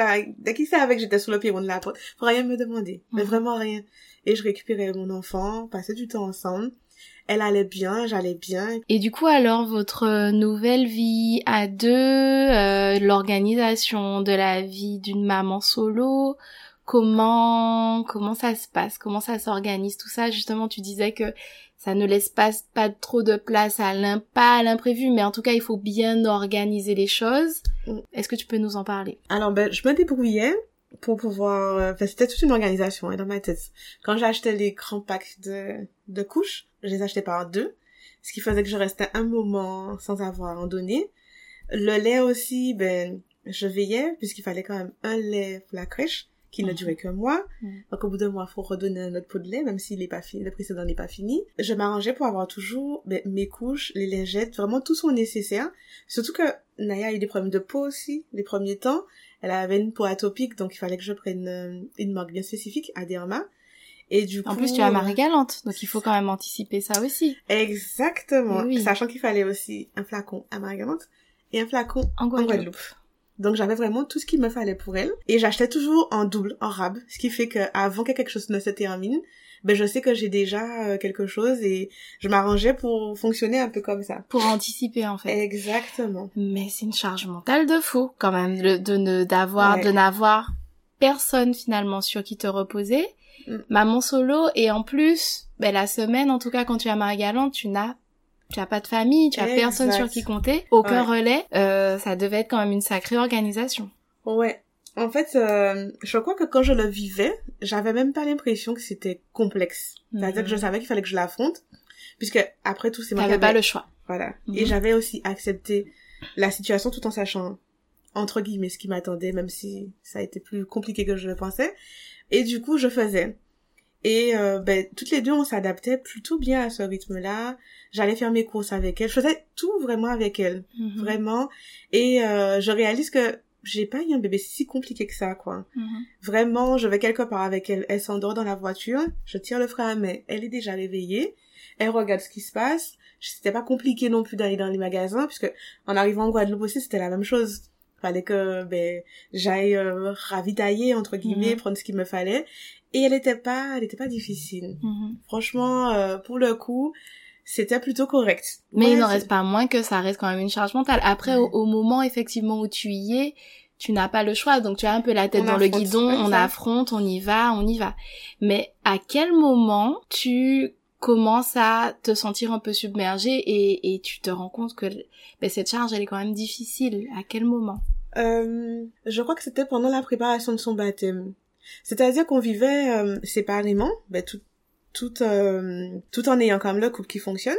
dès qu'ils savaient que j'étais sur le perron de la porte, faut rien me demander. Mais vraiment rien. Et je récupérais mon enfant, passais du temps ensemble. Elle allait bien, j'allais bien. Et du coup, alors, votre nouvelle vie à deux, euh, l'organisation de la vie d'une maman solo, comment, comment ça se passe? Comment ça s'organise? Tout ça, justement, tu disais que ça ne laisse pas, pas trop de place à pas à l'imprévu, mais en tout cas, il faut bien organiser les choses. Mm. Est-ce que tu peux nous en parler? Alors, ben, je me débrouillais pour pouvoir... euh, Enfin, c'était toute une organisation hein, dans ma tête. Quand j'achetais les grands packs de, de couches, je les achetais par deux. Ce qui faisait que je restais un moment sans avoir en donné. Le lait aussi, ben, je veillais, puisqu'il fallait quand même un lait pour la crèche, qui ne Mhm. durait que moi. Mhm. Donc, au bout d'un mois, faut redonner un autre pot de lait, même s'il est pas fini, le précédent n'est pas fini. Je m'arrangeais pour avoir toujours ben, mes couches, les lingettes, vraiment tout son nécessaire. Surtout que Naya a eu des problèmes de peau aussi, les premiers temps. Elle avait une peau atopique, donc il fallait que je prenne euh, une marque bien spécifique, Aderma. Et du coup... En plus, tu as euh, Marie Galante, donc il faut quand même anticiper ça aussi. Exactement. Oui. Sachant qu'il fallait aussi un flacon à Marguerite et un flacon En en Guadeloupe. Guadeloupe. Donc j'avais vraiment tout ce qu'il me fallait pour elle. Et j'achetais toujours en double, en rab. Ce qui fait que avant que quelque chose ne se termine, ben je sais que j'ai déjà euh, quelque chose et je m'arrangeais pour fonctionner un peu comme ça. Pour anticiper, en fait. Exactement. Mais c'est une charge mentale de fou, quand même, de, de ne, d'avoir, Ouais. de n'avoir personne finalement sur qui te reposer. Mm. Maman solo et en plus, ben, la semaine, en tout cas quand tu as Marie-Galante, tu n'as tu as pas de famille, tu as personne sur qui compter, aucun Ouais. relais. Euh, ça devait être quand même une sacrée organisation. Ouais. En fait, euh, je crois que quand je le vivais, j'avais même pas l'impression que c'était complexe. C'est-à-dire Mhm. que je savais qu'il fallait que je l'affronte, puisque après tout, c'est moi qui pas le choix. Voilà. Mhm. Et j'avais aussi accepté la situation tout en sachant, entre guillemets, ce qui m'attendait, même si ça a été plus compliqué que je le pensais. Et du coup, je faisais. Et euh, ben, toutes les deux, on s'adaptait plutôt bien à ce rythme-là. J'allais faire mes courses avec elle. Je faisais tout vraiment avec elle. Mhm. Vraiment. Et euh, je réalise que j'ai pas eu un bébé si compliqué que ça, quoi. Mhm. Vraiment, je vais quelque part avec elle. Elle s'endort dans la voiture. Je tire le frein à main. Elle est déjà réveillée. Elle regarde ce qui se passe. C'était pas compliqué non plus d'aller dans les magasins, puisque en arrivant en Guadeloupe aussi, c'était la même chose. Fallait que ben j'aille euh, ravitailler entre guillemets, Mhm. prendre ce qu'il me fallait. Et elle était pas, elle était pas difficile. Mhm. Franchement, euh, pour le coup, c'était plutôt correct. Mais Ouais, il n'en reste pas moins que ça reste quand même une charge mentale. Après, au, au moment effectivement où tu y es, tu n'as pas le choix. Donc tu as un peu la tête On dans le guidon, on ça. affronte, on y va, on y va. Mais à quel moment tu commences à te sentir un peu submergé et, et tu te rends compte que ben, cette charge, elle est quand même difficile? À quel moment? Euh, je crois que c'était pendant la préparation de son baptême. C'est-à-dire qu'on vivait euh, séparément, ben, tout, tout, euh, tout en ayant quand même le couple qui fonctionne.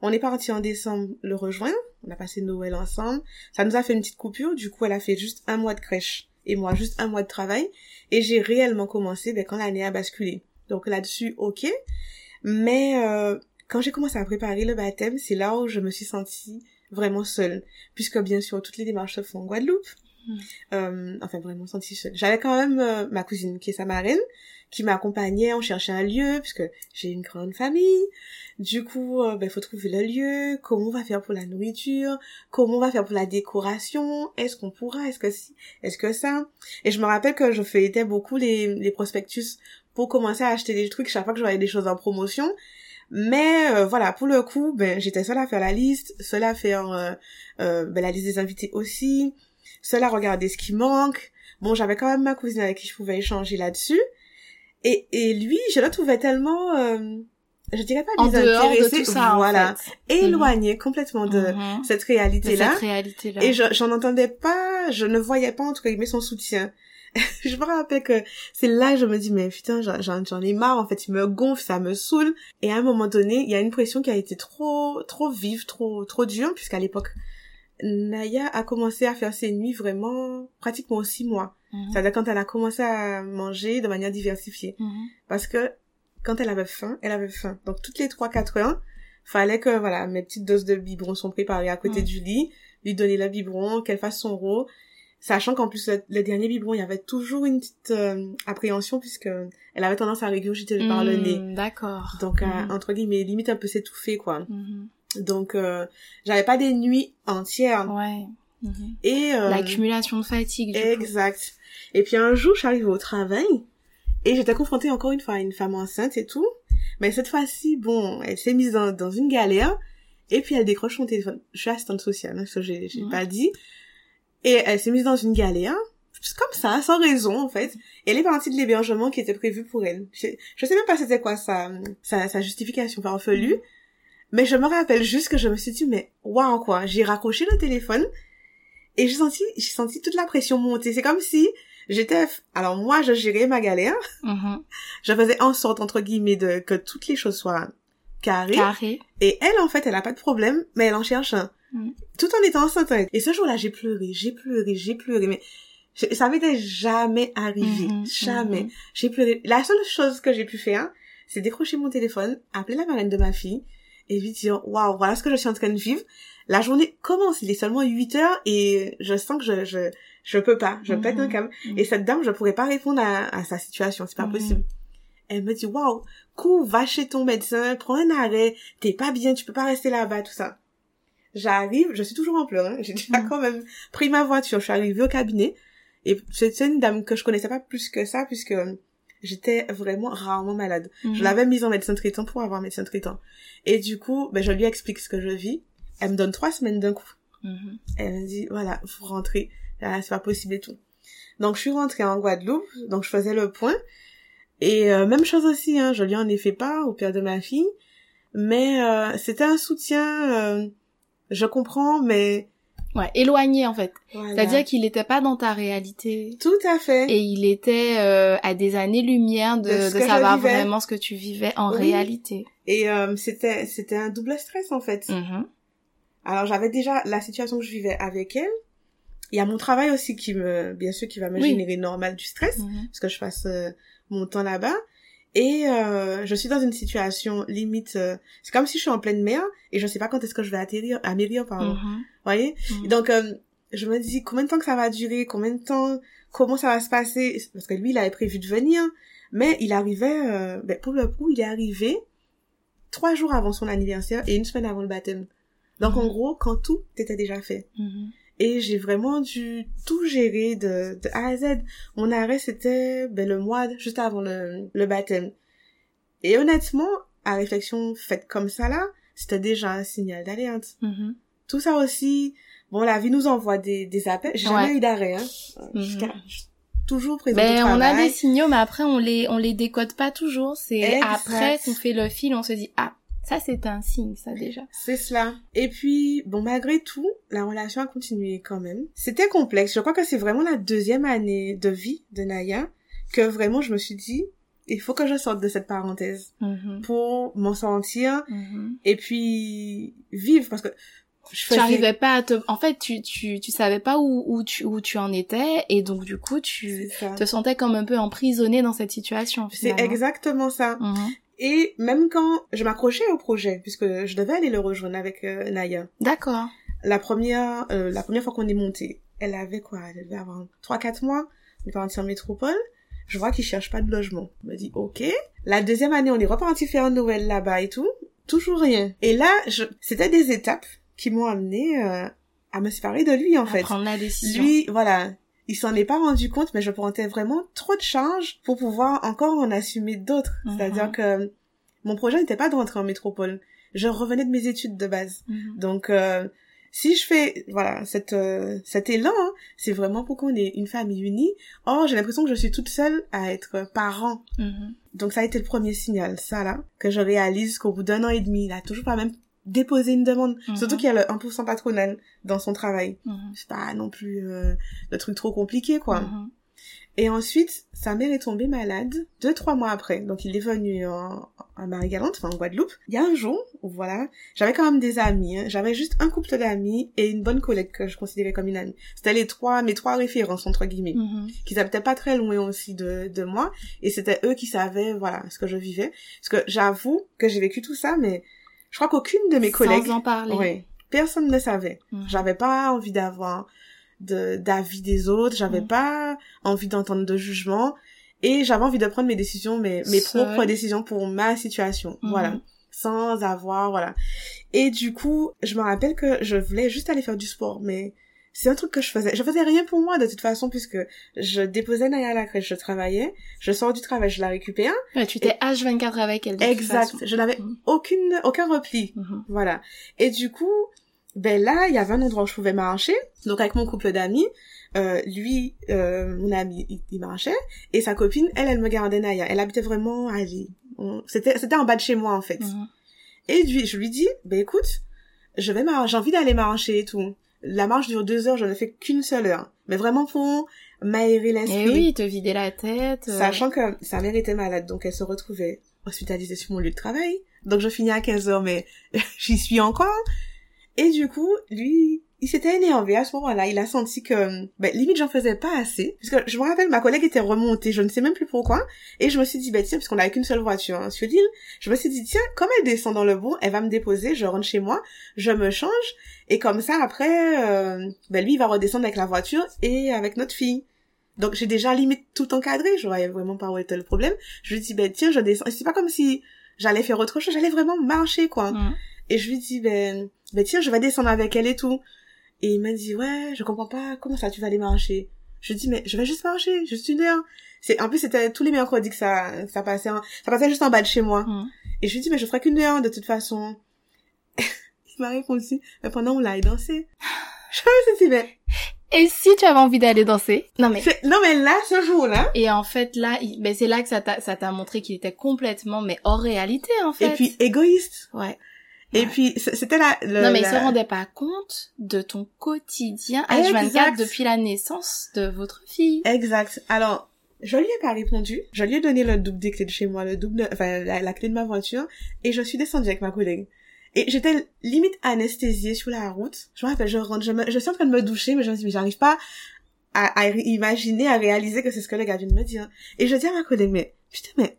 On est parti en décembre le rejoindre, on a passé Noël ensemble. Ça nous a fait une petite coupure, du coup elle a fait juste un mois de crèche et moi juste un mois de travail. Et j'ai réellement commencé ben, quand l'année a basculé. Donc là-dessus, ok. Mais euh, quand j'ai commencé à préparer le baptême, c'est là où je me suis sentie vraiment seule. Puisque bien sûr, toutes les démarches se font en Guadeloupe. Euh, enfin, vraiment sentie seule. J'avais quand même euh, ma cousine qui est sa marraine, qui m'accompagnait, on cherchait un lieu, puisque j'ai une grande famille. Du coup, euh, ben, faut trouver le lieu, comment on va faire pour la nourriture, comment on va faire pour la décoration, est-ce qu'on pourra, est-ce que si, est-ce que ça. Et je me rappelle que je feuilletais beaucoup les, les prospectus pour commencer à acheter des trucs chaque fois que je voyais des choses en promotion. Mais euh, voilà, pour le coup, ben j'étais seule à faire la liste, seule à faire euh, euh, ben, la liste des invités aussi, seule à regarder ce qui manque. Bon, j'avais quand même ma cousine avec qui je pouvais échanger là-dessus. Et, et lui, je le trouvais tellement, euh, je dirais pas de désintéressé, tout ça, voilà, en fait. éloigné complètement de Mhm. cette De réalité-là. cette réalité-là. Et je- j'en entendais pas, je ne voyais pas, en tout cas, mais son soutien. (laughs) je me rappelle que c'est là que je me dis, mais putain, j'en ai marre, en fait, il me gonfle, ça me saoule. Et à un moment donné, il y a une pression qui a été trop, trop vive, trop, trop dure, puisqu'à l'époque, Naya a commencé à faire ses nuits vraiment pratiquement aux six mois. Mhm. C'est-à-dire quand elle a commencé à manger de manière diversifiée. Mhm. Parce que quand elle avait faim, elle avait faim. Donc toutes les 3-4 heures, fallait que voilà mes petites doses de biberon sont préparées à côté du lit, lui donner le biberon, qu'elle fasse son rôle. Sachant qu'en plus, le, le dernier biberon, il y avait toujours une petite euh, appréhension puisque elle avait tendance à régurgiter par le Mhm, nez. D'accord. Donc, à, Mhm. entre guillemets, limite un peu s'étouffer, quoi. Donc, euh, j'avais pas des nuits entières. Ouais. Mhm. Et, euh, L'accumulation de fatigue, du coup. Exact. Et puis un jour, je suis arrivée au travail et j'étais confrontée encore une fois à une femme enceinte et tout. Mais cette fois-ci, bon, elle s'est mise dans, dans une galère et puis elle décroche son téléphone. Je suis assistante sociale, hein, ça j'ai Mhm. pas dit. Et elle s'est mise dans une galère, juste comme ça, sans raison en fait. Et elle est partie de l'hébergement qui était prévu pour elle. Je, je sais même pas c'était quoi sa, sa, sa justification farfelue. Mais je me rappelle juste que je me suis dit, mais waouh quoi, j'ai raccroché le téléphone et j'ai senti, j'ai senti toute la pression monter. C'est comme si j'étais, alors moi je gérais ma galère, Mhm. je faisais en sorte entre guillemets de que toutes les choses soient carrées. Carré. Et elle en fait, elle a pas de problème, mais elle en cherche un. Mm. Tout en étant enceinte. Et ce jour-là, j'ai pleuré, j'ai pleuré, j'ai pleuré, mais je- ça m'était jamais arrivé, Mhm, jamais. mhm. J'ai pleuré. La seule chose que j'ai pu faire, c'est décrocher mon téléphone, appeler la marraine de ma fille et lui dire waouh, voilà ce que je suis en train de vivre. La journée commence, il est seulement 8 heures et je sens que je je je peux pas, je pète un Mhm. câble. Mhm. Et cette dame, je pourrais pas répondre à, à sa situation, c'est pas Mhm. possible. Elle me dit waouh, cours, va chez ton médecin, prends un arrêt, t'es pas bien, tu peux pas rester là-bas, tout ça. J'arrive, je suis toujours en pleurs, hein. j'ai déjà quand même pris ma voiture, je suis arrivée au cabinet et c'était une dame que je connaissais pas plus que ça puisque j'étais vraiment rarement malade. Mhm. Je l'avais mise en médecin traitant pour avoir un médecin traitant. Et du coup, ben, je lui explique ce que je vis. Elle me donne trois semaines d'un coup. Mhm. Elle me dit, voilà, faut rentrer. Là, c'est pas possible et tout. Donc, je suis rentrée en Guadeloupe, donc je faisais le point. Et euh, même chose aussi, hein, je lui en ai fait pas au père de ma fille. Mais euh, c'était un soutien, euh, je comprends, mais... Ouais, éloigné en fait. C'est-à-dire qu'il n'était pas dans ta réalité. Tout à fait. Et il était à des années-lumière de, de, savoir vraiment ce que tu vivais en réalité. Et c'était c'était un double stress en fait. Mm-hmm. Alors j'avais déjà la situation que je vivais avec elle. Il y a mon travail aussi qui me, bien sûr, qui va me générer normal du stress, mm-hmm. parce que je passe mon temps là-bas. Et euh, je suis dans une situation limite, euh, c'est comme si je suis en pleine mer et je sais pas quand est-ce que je vais atterrir, amérir, pardon. Mm voyez? Mm-hmm. Donc euh, je me dis combien de temps que ça va durer, combien de temps, comment ça va se passer, parce que lui il avait prévu de venir, mais il arrivait, euh, ben, pour le coup il est arrivé trois jours avant son anniversaire et une semaine avant le baptême. Donc en mm-hmm. gros quand tout était déjà fait. Et j'ai vraiment dû tout gérer de, de A à Z. Mon arrêt, c'était ben, le mois juste avant le, le baptême. Et honnêtement, à réflexion faite comme ça là, c'était déjà un signal d'alerte. Mm-hmm. Tout ça aussi, bon, la vie nous envoie des, des appels. J'ai jamais eu d'arrêt, hein. Mm-hmm. toujours présent ben, on a des signaux, mais après, on les, on les décode pas toujours. C'est après qu'on fait le fil, on se dit, ah, ça, c'est un signe, ça, déjà. C'est cela. Et puis, bon, malgré tout, la relation a continué quand même. C'était complexe. Je crois que c'est vraiment la deuxième année de vie de Naya que vraiment je me suis dit, il faut que je sorte de cette parenthèse mm-hmm. pour m'en sentir mm-hmm. et puis vivre parce que je faisais... tu arrivais pas à te en fait tu tu tu savais pas où où tu où tu en étais et donc du coup tu te sentais comme un peu emprisonné dans cette situation c'est exactement ça mm-hmm. Et même quand je m'accrochais au projet, puisque je devais aller le rejoindre avec euh, Naya. D'accord. La première, euh, la première fois qu'on est monté, elle avait quoi? Elle devait avoir 3-4 mois. On est parti en métropole. Je vois qu'il cherche pas de logement. Je me dis, ok. La deuxième année, on est reparti faire Noël là-bas et tout. Toujours rien. Et là, je... c'était des étapes qui m'ont amené euh, à me séparer de lui, en à fait. prendre la décision. Lui, voilà il s'en est pas rendu compte, mais je prenais vraiment trop de charges pour pouvoir encore en assumer d'autres. Mhm. C'est-à-dire que mon projet n'était pas de rentrer en métropole. Je revenais de mes études de base. Mhm. Donc, euh, si je fais, voilà, cette, euh, cet élan, hein, c'est vraiment pour qu'on ait une famille unie. Or, j'ai l'impression que je suis toute seule à être parent. Mhm. Donc, ça a été le premier signal, ça là, que je réalise qu'au bout d'un an et demi, a toujours pas même déposer une demande. Mhm. Surtout qu'il y a le 1% patronal dans son travail. Mhm. C'est pas non plus euh, le truc trop compliqué, quoi. Mhm. Et ensuite, sa mère est tombée malade deux, trois mois après. Donc, il est venu en, à Marie-Galante, enfin en Guadeloupe. Il y a un jour voilà, j'avais quand même des amis. Hein. J'avais juste un couple d'amis et une bonne collègue que je considérais comme une amie. C'était les trois, mes trois références, entre guillemets, qui habitaient pas très loin aussi de, de moi. Et c'était eux qui savaient, voilà, ce que je vivais. Parce que j'avoue que j'ai vécu tout ça, mais je crois qu'aucune de mes collègues... Sans en parler. Oui. Personne ne savait. Mhm. J'avais pas envie d'avoir de d'avis des autres, j'avais mhm. pas envie d'entendre de jugement et j'avais envie de prendre mes décisions, mes, mes propres décisions pour ma situation. Mhm. Voilà. Sans avoir, voilà. Et du coup, je me rappelle que je voulais juste aller faire du sport, mais c'est un truc que je faisais. Je faisais rien pour moi de toute façon puisque je déposais Naya à la crèche, je travaillais, je sors du travail, je la récupère. Ouais, tu t'es H24 avec elle. exact. Je n'avais mhm. aucune aucun repli. Mhm. Voilà. Et du coup, ben là, il y avait un endroit où je pouvais marcher. Donc avec mon couple d'amis, euh, lui, euh, mon ami, il, marchait et sa copine, elle, elle me gardait Naya. Elle habitait vraiment à C'était c'était en bas de chez moi en fait. Mhm. Et lui, je lui dis, ben écoute, je vais j'ai envie d'aller marcher et tout la marche dure deux heures, je ne fais qu'une seule heure. Mais vraiment pour m'aérer l'esprit. Et oui, te vider la tête. Euh. Sachant que sa mère était malade, donc elle se retrouvait hospitalisée sur mon lieu de travail. Donc je finis à 15 heures, mais (laughs) j'y suis encore. Et du coup, lui, il s'était énervé à ce moment-là. Il a senti que, ben, limite, j'en faisais pas assez. Parce que je me rappelle, ma collègue était remontée, je ne sais même plus pourquoi. Et je me suis dit, ben, tiens, puisqu'on n'avait qu'une seule voiture hein, sur l'île, je me suis dit, tiens, comme elle descend dans le bout, elle va me déposer, je rentre chez moi, je me change. Et comme ça, après, euh, ben, lui, il va redescendre avec la voiture et avec notre fille. Donc, j'ai déjà limite tout encadré. Je voyais vraiment pas où était le problème. Je lui dis, ben, tiens, je descends. Et c'est pas comme si j'allais faire autre chose, j'allais vraiment marcher, quoi. Mmh. Et je lui dis, ben, ben, tiens, je vais descendre avec elle et tout. Et il m'a dit, ouais, je comprends pas, comment ça tu vas aller marcher? Je dis, mais je vais juste marcher, juste une heure. C'est, en plus, c'était tous les mercredis que ça, ça passait, ça passait juste en bas de chez moi. Mm. Et je lui dis, mais je ferai qu'une heure, de toute façon. (laughs) il m'a répondu, mais pendant on l'a dansé. (sighs) Je me suis dit, mais, Et si tu avais envie d'aller danser? Non mais non mais là ce jour-là. Et en fait là, ben c'est là que ça t'a ça t'a montré qu'il était complètement mais hors réalité en fait. Et puis égoïste. Ouais. Et puis c'était là le, Non mais il se rendait pas compte de ton quotidien H24 depuis la naissance de votre fille. Exact. Alors je lui ai pas répondu. Je lui ai donné le double des clés de chez moi, le double, enfin la, clé de ma voiture, et je suis descendue avec ma collègue. Et j'étais limite anesthésiée sur la route. Je me rappelle, je rentre, je, me, je suis en train de me doucher, mais je me dis, mais j'arrive pas à, à, imaginer, à réaliser que c'est ce que le gars vient de me dire. Et je dis à ma collègue, mais putain, mais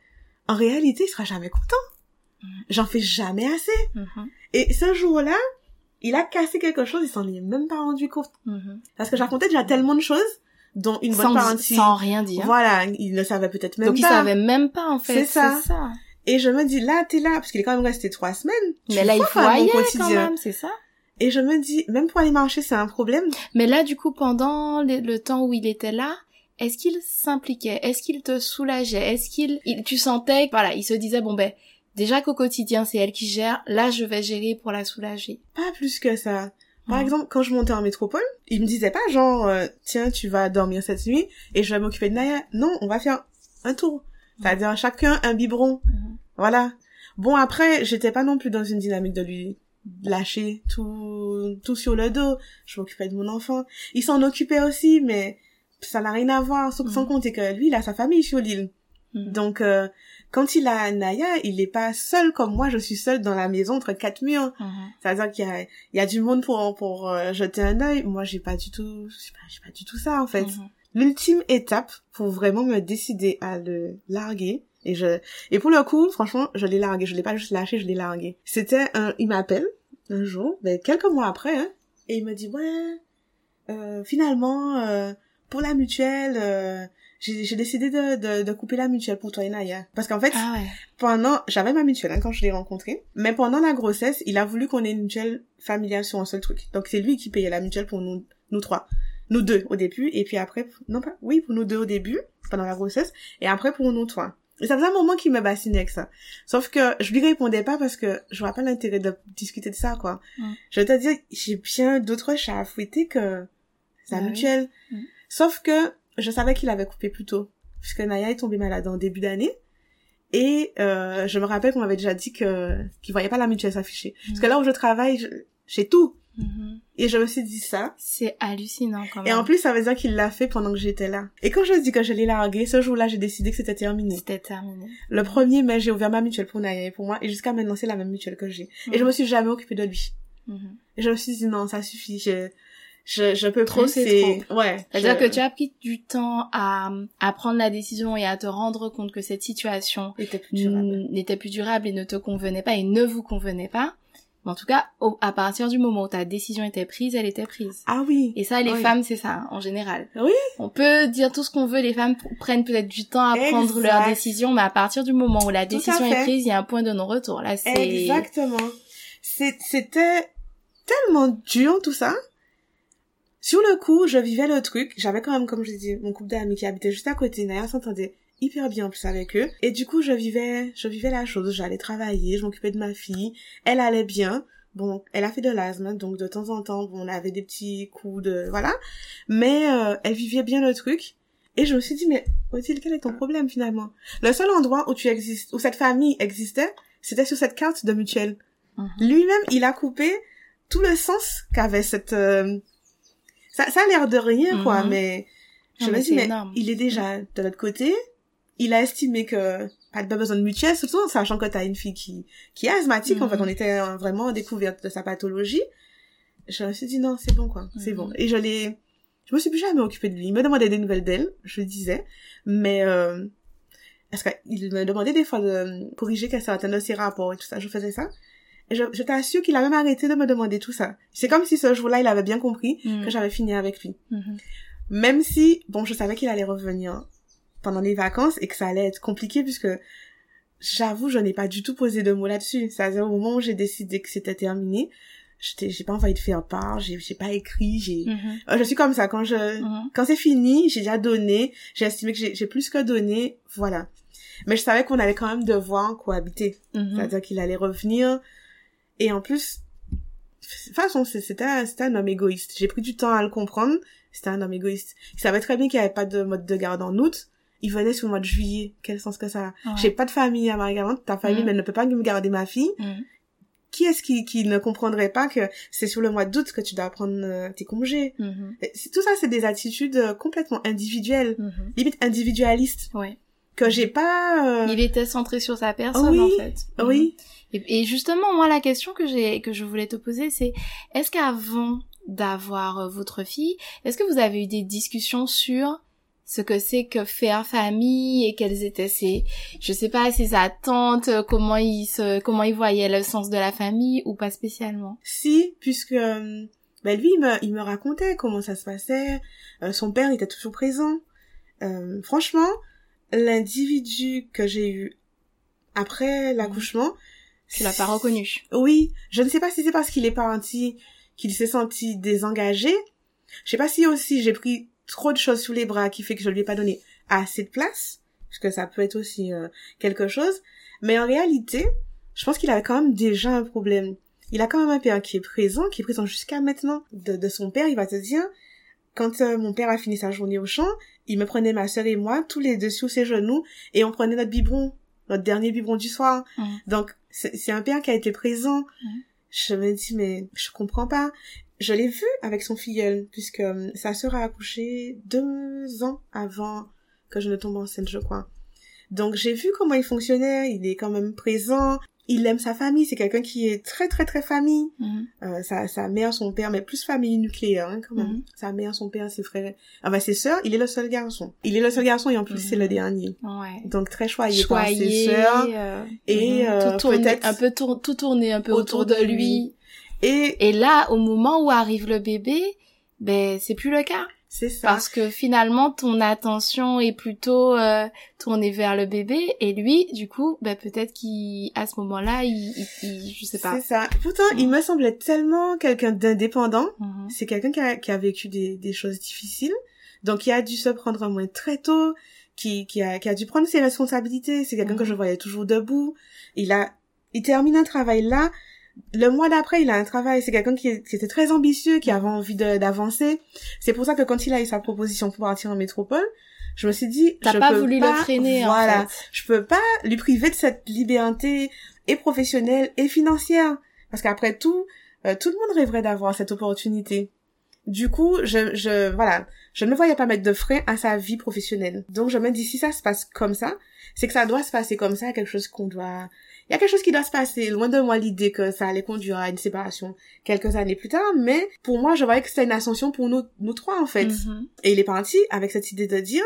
en réalité, il sera jamais content. J'en fais jamais assez. Mm-hmm. Et ce jour-là, il a cassé quelque chose, il s'en est même pas rendu compte. Mm-hmm. Parce que je racontais déjà tellement de choses dont une bonne partie sans rien dire. Voilà, il ne savait peut-être même pas. Donc il savait même pas en fait. C'est ça. ça. Et je me dis là, t'es là parce qu'il est quand même resté trois semaines. Mais là, il voyait quand même, c'est ça. Et je me dis, même pour aller marcher, c'est un problème. Mais là, du coup, pendant le, temps où il était là, est-ce qu'il s'impliquait? Est-ce qu'il te soulageait? Est-ce qu'il, tu sentais, voilà, il se disait bon ben, déjà qu'au quotidien c'est elle qui gère, là je vais gérer pour la soulager. Pas plus que ça. Par exemple, quand je montais en métropole, il me disait pas genre euh, tiens tu vas dormir cette nuit et je vais m'occuper de Naya. Non, on va faire un tour. C'est-à-dire chacun un biberon. Mhm. Voilà. Bon après, j'étais pas non plus dans une dynamique de lui lâcher tout tout sur le dos. Je m'occupais de mon enfant. Il s'en occupait aussi, mais ça n'a rien à voir. Sans, sans mhm. compter que lui, il a sa famille sur l'île. Donc euh, quand il a Naya, il est pas seul comme moi, je suis seule dans la maison entre quatre murs. C'est-à-dire qu'il y a, il y a du monde pour, pour euh, jeter un œil. Moi, j'ai pas du tout, j'ai pas, pas du tout ça, en fait. L'ultime étape pour vraiment me décider à le larguer, et je, et pour le coup, franchement, je l'ai largué. Je l'ai pas juste lâché, je l'ai largué. C'était un, il m'appelle un jour, ben, quelques mois après, hein, et il me dit, ouais, euh, finalement, euh, pour la mutuelle, euh, j'ai décidé de, de, de, couper la mutuelle pour toi et Naya. Parce qu'en fait, ah pendant, j'avais ma mutuelle hein, quand je l'ai rencontré, mais pendant la grossesse, il a voulu qu'on ait une mutuelle familiale sur un seul truc. Donc c'est lui qui payait la mutuelle pour nous, nous trois. Nous deux au début, et puis après, non pas, oui, pour nous deux au début, pendant la grossesse, et après pour nous trois. Et ça faisait un moment qu'il me bassinait avec ça. Sauf que je lui répondais pas parce que je vois pas l'intérêt de discuter de ça, quoi. Je vais te dire, j'ai bien d'autres chats à fouetter que sa bah mutuelle. Sauf que je savais qu'il avait coupé plus tôt, puisque Naya est tombée malade en début d'année. Et euh, je me rappelle qu'on m'avait déjà dit que qu'il voyait pas la mutuelle s'afficher. Parce que là où je travaille, j'ai tout. Mm-hmm. Et je me suis dit ça. C'est hallucinant quand même. Et en plus, ça veut dire qu'il l'a fait pendant que j'étais là. Et quand je dis que je l'ai largué, ce jour-là, j'ai décidé que c'était terminé. C'était terminé. Le premier mai, j'ai ouvert ma mutuelle pour Naya et pour moi. Et jusqu'à maintenant, c'est la même mutuelle que j'ai. Et je mm-hmm. me suis jamais occupée de lui. Et je me suis dit, non, ça suffit. Je, je, je peux trop c'est ouais c'est-à-dire que tu as pris du temps à à prendre la décision et à te rendre compte que cette situation n'était plus durable n'était plus durable et ne te convenait pas et ne vous convenait pas mais en tout cas, à partir du moment où ta décision était prise, elle était prise. Ah oui. Et ça, les femmes, c'est ça, en général. Oui. On peut dire tout ce qu'on veut, les femmes prennent peut-être du temps à prendre leur décision, mais à partir du moment où la décision est prise, il y a un point de non-retour. Là, c'est... Exactement. C'était tellement dur, tout ça. Sur le coup, je vivais le truc. J'avais quand même, comme je dis, mon couple d'amis qui habitait juste à côté. D'ailleurs, s'entendait hyper bien en plus avec eux. Et du coup, je vivais, je vivais la chose. J'allais travailler, je m'occupais de ma fille. Elle allait bien. Bon, elle a fait de l'asthme, donc de temps en temps, on avait des petits coups de, voilà. Mais euh, elle vivait bien le truc. Et je me suis dit, mais Odile, quel est ton problème finalement? Le seul endroit où tu existes, où cette famille existait, c'était sur cette carte de mutuelle. Mhm. Lui-même, il a coupé tout le sens qu'avait cette euh, ça, ça a l'air de rien, quoi, mhm. mais je me dis, mais il est déjà de l'autre côté. Il a estimé que pas de besoin de mutuelle, surtout en sachant que t'as une fille qui, qui est asthmatique. En fait, on mhm. était vraiment en découverte de sa pathologie. Je me suis dit, non, c'est bon, quoi. C'est bon. Mhm. Et je l'ai, je me suis plus jamais occupée de lui. Il me demandait des nouvelles d'elle, je le disais. Mais, euh, parce qu'il me demandait des fois de corriger certains de ses rapports et tout ça. Je faisais ça. Je, je t'assure qu'il a même arrêté de me demander tout ça. C'est comme si ce jour-là, il avait bien compris mm. que j'avais fini avec lui. Mm-hmm. Même si, bon, je savais qu'il allait revenir pendant les vacances et que ça allait être compliqué puisque j'avoue, je n'ai pas du tout posé de mots là-dessus. C'est-à-dire au moment où j'ai décidé que c'était terminé, j'étais, j'ai pas envie de faire part, j'ai, j'ai pas écrit, j'ai, mm-hmm. euh, je suis comme ça. Quand je, mm-hmm. quand c'est fini, j'ai déjà donné, j'ai estimé que j'ai, j'ai plus que donné, voilà. Mais je savais qu'on allait quand même devoir cohabiter. C'est-à-dire qu'il allait revenir, et en plus, de toute façon, c'était un, homme égoïste. J'ai pris du temps à le comprendre. C'était un homme égoïste. Il savait très bien qu'il n'y avait pas de mode de garde en août. Il venait sous le mois de juillet. Quel sens que ça a J'ai pas de famille à Marie-Galante. Ta famille, Mm. mais elle ne peut pas me garder ma fille. Mm. Qui est-ce qui, qui ne comprendrait pas que c'est sur le mois d'août que tu dois prendre euh, tes congés? Mhm. C'est- Tout ça, c'est des attitudes euh, complètement individuelles, Mhm. limite individualistes, Ouais. que j'ai pas... euh, Il était centré sur sa personne Oui, en fait. Mhm. Oui, Et, et justement, moi, la question que j'ai, que je voulais te poser, c'est est-ce qu'avant d'avoir euh, votre fille, est-ce que vous avez eu des discussions sur ce que c'est que faire famille et quelles étaient ses, je sais pas, ses attentes, euh, comment il se, comment il voyait le sens de la famille ou pas spécialement? Si, puisque euh, ben lui, il me, il me racontait comment ça se passait. Euh, son père était toujours présent. Euh, franchement, l'individu que j'ai eu après l'accouchement, Tu l'as pas reconnu. Oui, je ne sais pas si c'est parce qu'il est parti qu'il s'est senti désengagé. Je sais pas si aussi j'ai pris trop de choses sous les bras qui fait que je lui ai pas donné assez de place, parce que ça peut être aussi euh, quelque chose. Mais en réalité, je pense qu'il avait quand même déjà un problème. Il a quand même un père qui est présent, qui est présent jusqu'à maintenant. De, de son père, il va te dire, quand euh, mon père a fini sa journée au champ, il me prenait ma sœur et moi, tous les deux sous ses genoux, et on prenait notre biberon, notre dernier biberon du soir. Mhm. Donc, c'est un père qui a été présent. Je me dis, mais je comprends pas. Je l'ai vu avec son filleul, puisque euh, sa sœur a accouché deux ans avant que je ne tombe enceinte, je crois. Donc, j'ai vu comment il fonctionnait. Il est quand même présent. Il aime sa famille. C'est quelqu'un qui est très, très, très famille. Mhm. Euh, sa, sa mère, son père, mais plus famille nucléaire, hein, quand même. Mhm. Sa mère, son père, ses frères. Ah bah, ses sœurs, il est le seul garçon. Il est le seul garçon et en plus, c'est Mhm. le dernier. Ouais. Donc, très choyé, par ses sœurs. euh, et, euh, peut-être un peu tour- tout tourné un peu autour, autour de, de lui. lui. Et Et là, au moment où arrive le bébé, ben c'est plus le cas c'est ça. parce que finalement ton attention est plutôt euh, tournée vers le bébé et lui, du coup, ben peut-être qu'à ce moment-là, il, il, il- je sais pas. C'est ça. Pourtant, il me semblait tellement quelqu'un d'indépendant. Mhm. C'est quelqu'un qui a, qui a vécu des, des choses difficiles. Donc, il a dû se prendre un moins très tôt, qui, qui, a, qui a dû prendre ses responsabilités. C'est quelqu'un Mhm. que je voyais toujours debout. Il a, il termine un travail là. Le mois d'après, il a un travail. C'est quelqu'un qui, qui était très ambitieux, qui avait envie d'avancer. C'est pour ça que quand il a eu sa proposition pour partir en métropole, je me suis dit, T'as je pas peux voulu pas, le freiner voilà, en fait. je peux pas lui priver de cette liberté et professionnelle et financière parce qu'après tout euh, tout le monde rêverait d'avoir cette opportunité du coup je je voilà je ne me voyais pas mettre de frein à sa vie professionnelle donc je me dis si ça se passe comme ça c'est que ça doit se passer comme ça quelque chose qu'on doit il y a quelque chose qui doit se passer loin de moi l'idée que ça allait conduire à une séparation quelques années plus tard mais pour moi je voyais que c'était une ascension pour nous nous trois en fait Mhm. et il est parti avec cette idée de dire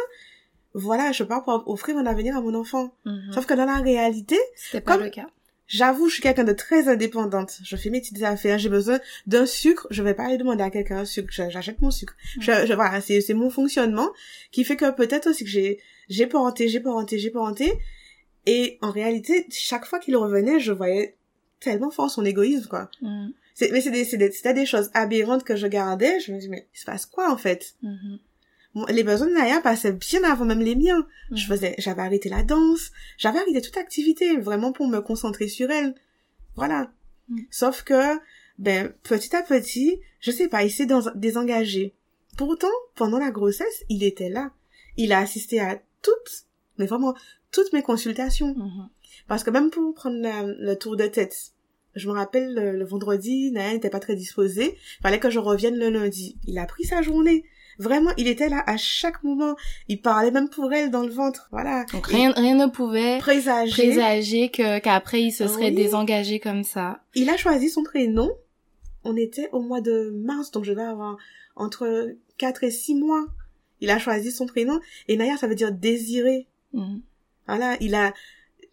voilà je pars pour offrir un avenir à mon enfant Mhm. Sauf que dans la réalité, C'était pas comme- le cas. j'avoue, je suis quelqu'un de très indépendante. Je fais mes petites affaires, j'ai besoin d'un sucre, je vais pas aller demander à quelqu'un un sucre, j'achète mon sucre. Je, je, voilà, c'est, c'est mon fonctionnement qui fait que peut-être aussi que j'ai, j'ai parenté, j'ai parenté, j'ai parenté. Et en réalité, chaque fois qu'il revenait, je voyais tellement fort son égoïsme, quoi. C'est, mais c'est des, des, c'était des choses aberrantes que je gardais. Je me dis, mais il se passe quoi, en fait? Mhm. Moi, Les besoins de Naya passaient bien avant même les miens. Je Mhm. faisais, j'avais arrêté la danse, j'avais arrêté toute activité, vraiment pour me concentrer sur elle. Voilà. Mm. Sauf que, ben, petit à petit, je sais pas, il s'est dés- désengagé. Pourtant, pendant la grossesse, il était là. Il a assisté à toutes, mais vraiment, toutes mes consultations. Mhm. Parce que même pour prendre la- le tour de tête, je me rappelle le, le vendredi, Naya n'était pas très disposée. Fallait que je revienne le lundi. Il a pris sa journée. Vraiment, il était là à chaque moment. Il parlait même pour elle dans le ventre. Voilà. Donc rien, rien ne pouvait présager. présager que qu'après il se serait Oui. désengagé comme ça. Il a choisi son prénom. On était au mois de mars, donc je vais avoir entre 4 et 6 mois. Il a choisi son prénom. Et Naya, ça veut dire désiré. Mhm. Voilà, il a...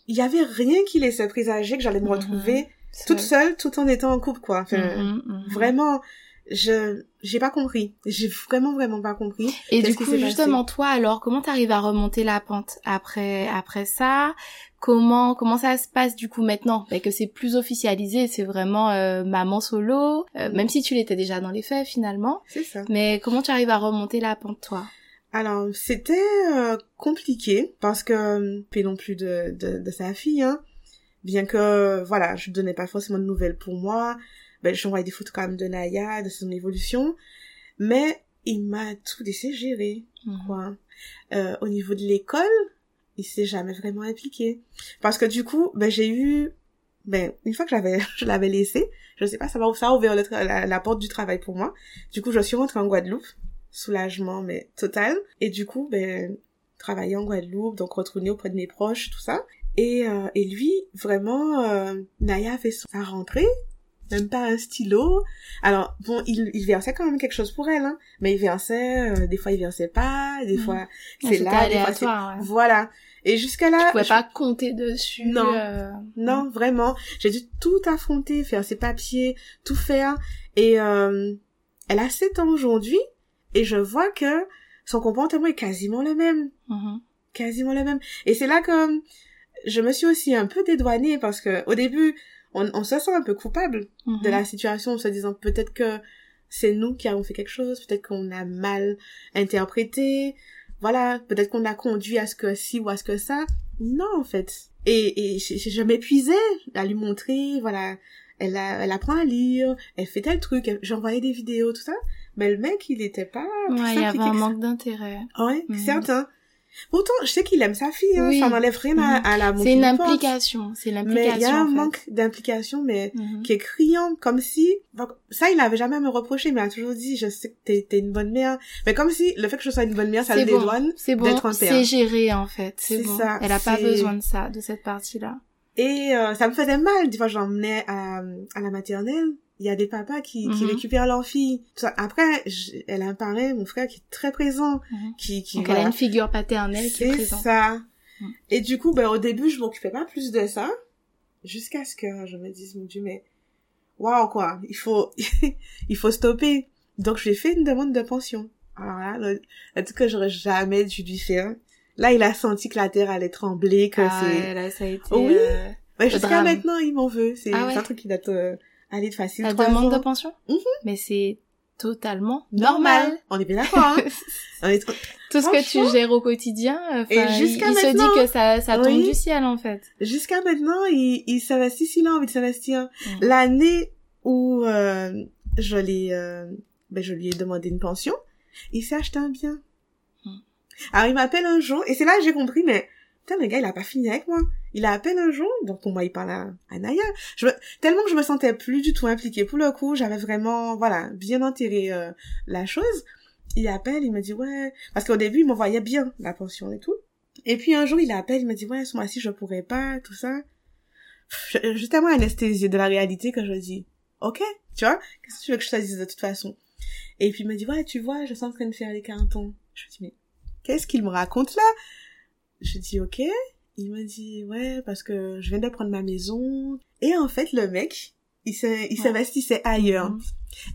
Il y avait rien qui laissait présager que j'allais me Mhm. retrouver toute seule, tout en étant en couple, quoi. Enfin, Mhm, mhm. Vraiment, je j'ai pas compris. J'ai vraiment vraiment pas compris. Et du coup, justement, toi, alors, comment t'arrives à remonter la pente après après ça? Comment comment ça se passe du coup maintenant? Fait que c'est plus officialisé, c'est vraiment euh, maman solo, euh, même si tu l'étais déjà dans les faits finalement. C'est ça. Mais comment tu arrives à remonter la pente, toi? Alors, c'était euh, compliqué parce que euh, puis non plus de, de de sa fille hein. Bien que voilà, je donnais pas forcément de nouvelles pour moi. ben, j'envoyais des photos quand même de Naya, de son évolution. Mais il m'a tout laissé gérer, Mhm. quoi. Euh, au niveau de l'école, il s'est jamais vraiment impliqué. Parce que du coup, ben, j'ai eu, ben, une fois que j'avais, (laughs) je l'avais laissé, je sais pas, ça m'a, ça a ouvert le la, la porte du travail pour moi. Du coup, je suis rentrée en Guadeloupe. Soulagement, mais total. Et du coup, ben, travailler en Guadeloupe, donc retourner auprès de mes proches, tout ça. Et, euh, et lui, vraiment, euh, Naya a fait sa rentrée, même pas un stylo. Alors, bon, il, il versait quand même quelque chose pour elle, hein, mais il versait, euh, des fois il versait pas, des Mhm. fois c'est là, des fois c'est... aléatoire, ouais. Voilà. Et jusqu'à là... Tu pouvais je- pas compter dessus. Non. euh, Non, vraiment. J'ai dû tout affronter, faire ses papiers, tout faire. Et euh, elle a 7 ans aujourd'hui, et je vois que son comportement est quasiment le même. mhm. quasiment le même. Et c'est là que je me suis aussi un peu dédouanée parce que au début, on, on se sent un peu coupable de la situation en se disant peut-être que c'est nous qui avons fait quelque chose, peut-être qu'on a mal interprété, voilà, peut-être qu'on a conduit à ce que ci ou à ce que ça. Non, en fait. Et, et je, m'épuisais à lui montrer, voilà, elle, a, elle apprend à lire, elle fait tel truc, j'envoyais des vidéos, tout ça. Mais le mec, il était pas... plus Ouais, il y avait un manque d'intérêt. Ouais, Mhm. certain. Pourtant, je sais qu'il aime sa fille, hein. Oui. ça n'enlève rien à, Mhm. à la C'est une implication. C'est Mais l'implication. il y a un en fait. manque d'implication, mais Mhm. qui est criant, comme si... donc, Ça, il n'avait jamais à me reprocher, mais il a toujours dit, je sais que t'es une bonne mère. Mais comme si le fait que je sois une bonne mère, ça le bon. dédouane. C'est bon. C'est géré en fait. C'est bon. ça, Elle a pas besoin de ça, de cette partie-là. Et euh, ça me faisait mal. Des fois, j'emmenais à, à la maternelle. Il y a des papas qui, qui Mhm. récupèrent leur fille. Tout. Après, j- elle a un parrain, mon frère, qui est très présent. Mhm. Qui, qui, Donc elle a une figure paternelle qui est C'est présente. ça. Mm. Et du coup, ben, au début, je m'occupais pas plus de ça. Jusqu'à ce que je me dise, mon Dieu, mais, waouh, quoi. Il faut, (laughs) il faut stopper. Donc, je lui ai fait une demande de pension. Alors là, le, le truc que j'aurais jamais dû lui faire. Là, il a senti que la terre allait trembler, que Ah c'est, ouais, là, ça a été. Oui. euh, mais jusqu'à maintenant, il m'en veut. C'est Ah ouais. c'est un truc qui date, euh, aller de facile. La demande ans. de pension Mhm. Mais c'est totalement normal. On est bien d'accord, hein. (laughs) On est trop- Tout ce que tu gères au quotidien, Et il, jusqu'à il se maintenant- dit que ça, ça tombe Oui. du ciel en fait. Jusqu'à maintenant, il, il s'investit s'il a envie de s'investir. L'année où euh, je l'ai, euh, ben je lui ai demandé une pension, il s'est acheté un bien. Mm. Alors il m'appelle un jour et c'est là que j'ai compris, mais putain le gars il a pas fini avec moi. Il a appelé un jour, donc pour moi il parle à, à Naya. Je me, tellement que je me sentais plus du tout impliquée. Pour le coup, j'avais vraiment, voilà, bien enterré euh, la chose. Il appelle, il me dit ouais, parce qu'au début il m'envoyait bien la pension et tout. Et puis un jour il appelle, il me dit ouais ce mois-ci je pourrais pas, tout ça. Je, je tellement de la réalité que je dis ok, tu vois, qu'est-ce que tu veux que je te dise de toute façon? Et puis il me dit, ouais, tu vois, je suis en train de faire les cantons. Je me dis, mais qu'est-ce qu'il me raconte là? Je dis, ok. Il me dit, ouais, parce que je viens de prendre ma maison. Et en fait, le mec, il Ouais. s'investissait ailleurs. Mhm.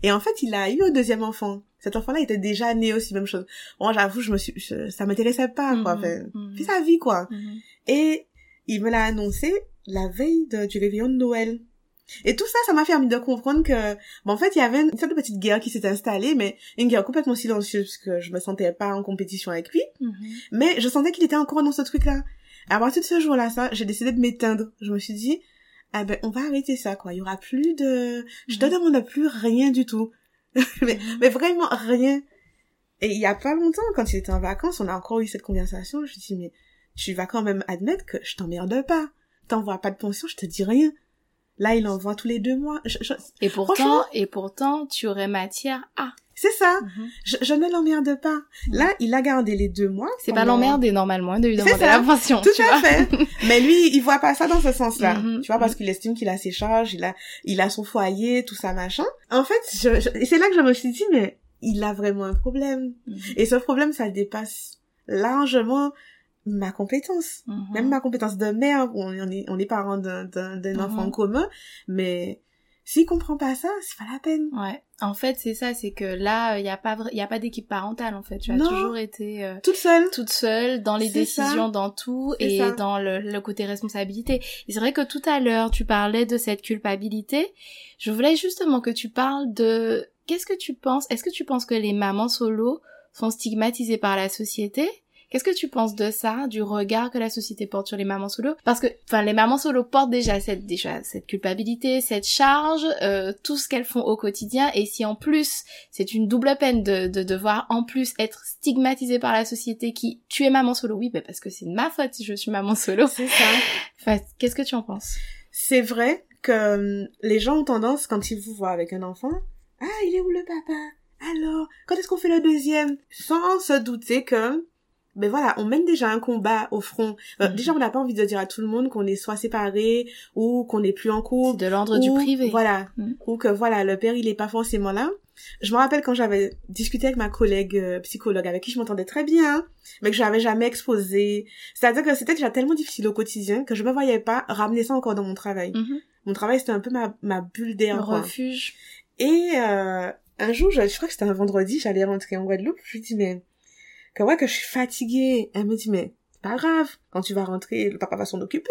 Et en fait, il a eu un deuxième enfant. Cet enfant-là était déjà né aussi, même chose. Bon, j'avoue, je me suis, je- ça m'intéressait pas, quoi. Mhm. Enfin, Mhm. fait sa vie, quoi. Mhm. Et il me l'a annoncé la veille de- du réveillon de Noël. Et tout ça, ça m'a permis de comprendre que, bon, en fait, il y avait une sorte de petite guerre qui s'était installée, mais une guerre complètement silencieuse, parce que je me sentais pas en compétition avec lui, Mhm. mais je sentais qu'il était encore dans ce truc-là. À partir de ce jour-là, ça, j'ai décidé de m'éteindre. Je me suis dit, ah ben, on va arrêter ça, quoi. Il y aura plus de, je te Mhm. demande plus rien du tout. (laughs) mais, Mhm. mais vraiment rien. Et il y a pas longtemps, quand il était en vacances, on a encore eu cette conversation. Je lui dis, mais tu vas quand même admettre que je t'emmerde pas. T'envoies pas de pension, je te dis rien. Là, il envoie tous les deux mois. Je- je- Et pourtant, Franchement- et pourtant, tu aurais matière à. C'est ça. Mhm. Je, je ne l'emmerde pas. Là, il a gardé les deux mois. C'est pas l'emmerder normalement de lui C'est demander ça. la pension. Tout tu à vois. fait. (laughs) Mais lui, il voit pas ça dans ce sens-là. Mhm. Tu vois, parce qu'il estime qu'il a ses charges, il a, il a son foyer, tout ça, machin. En fait, je, c'est là que je me suis dit, mais il a vraiment un problème. Mhm. Et ce problème, ça dépasse largement ma compétence. Mhm. Même ma compétence de mère, on, on est, on est parents d'un, d'un, Mhm. enfant commun, mais s'il comprend pas ça, c'est pas la peine. Ouais. En fait, c'est ça, c'est que là, il y a pas, y a pas d'équipe parentale en fait. Tu as toujours été euh, Toute seule. toute seule dans les ça. décisions, dans tout et ça. dans le, le côté responsabilité. Et c'est vrai que tout à l'heure, tu parlais de cette culpabilité. Je voulais justement que tu parles de qu'est-ce que tu penses? Est-ce que tu penses que les mamans solo sont stigmatisées par la société? Qu'est-ce que tu penses de ça, du regard que la société porte sur les mamans solo? Parce que, enfin, les mamans solo portent déjà cette déjà cette culpabilité, cette charge, euh, tout ce qu'elles font au quotidien, et si en plus c'est une double peine de, de devoir en plus être stigmatisée par la société qui tu es maman solo, oui, bah parce que c'est de ma faute si je suis maman solo. C'est ça. (laughs) Enfin, qu'est-ce que tu en penses? C'est vrai que euh, les gens ont tendance quand ils vous voient avec un enfant, ah, il est où le papa? Alors, quand est-ce qu'on fait le deuxième? Sans se douter que, ben voilà, on mène déjà un combat au front. Euh, mm. Déjà, on n'a pas envie de dire à tout le monde qu'on est soit séparés ou qu'on n'est plus en couple. de l'ordre du privé. Voilà. Mm. Ou que voilà, le père, il est pas forcément là. Je me rappelle quand j'avais discuté avec ma collègue euh, psychologue avec qui je m'entendais très bien, mais que je n'avais jamais exposé. C'est-à-dire que c'était déjà tellement difficile au quotidien que je me voyais pas ramener ça encore dans mon travail. Mm-hmm. Mon travail, c'était un peu ma, ma bulle d'air. refuge. Et euh, un jour, je, crois que c'était un vendredi, j'allais rentrer en Guadeloupe, je lui dis, mais, que ouais, que je suis fatiguée. Elle me dit, mais, c'est pas grave, quand tu vas rentrer, le papa va s'en occuper.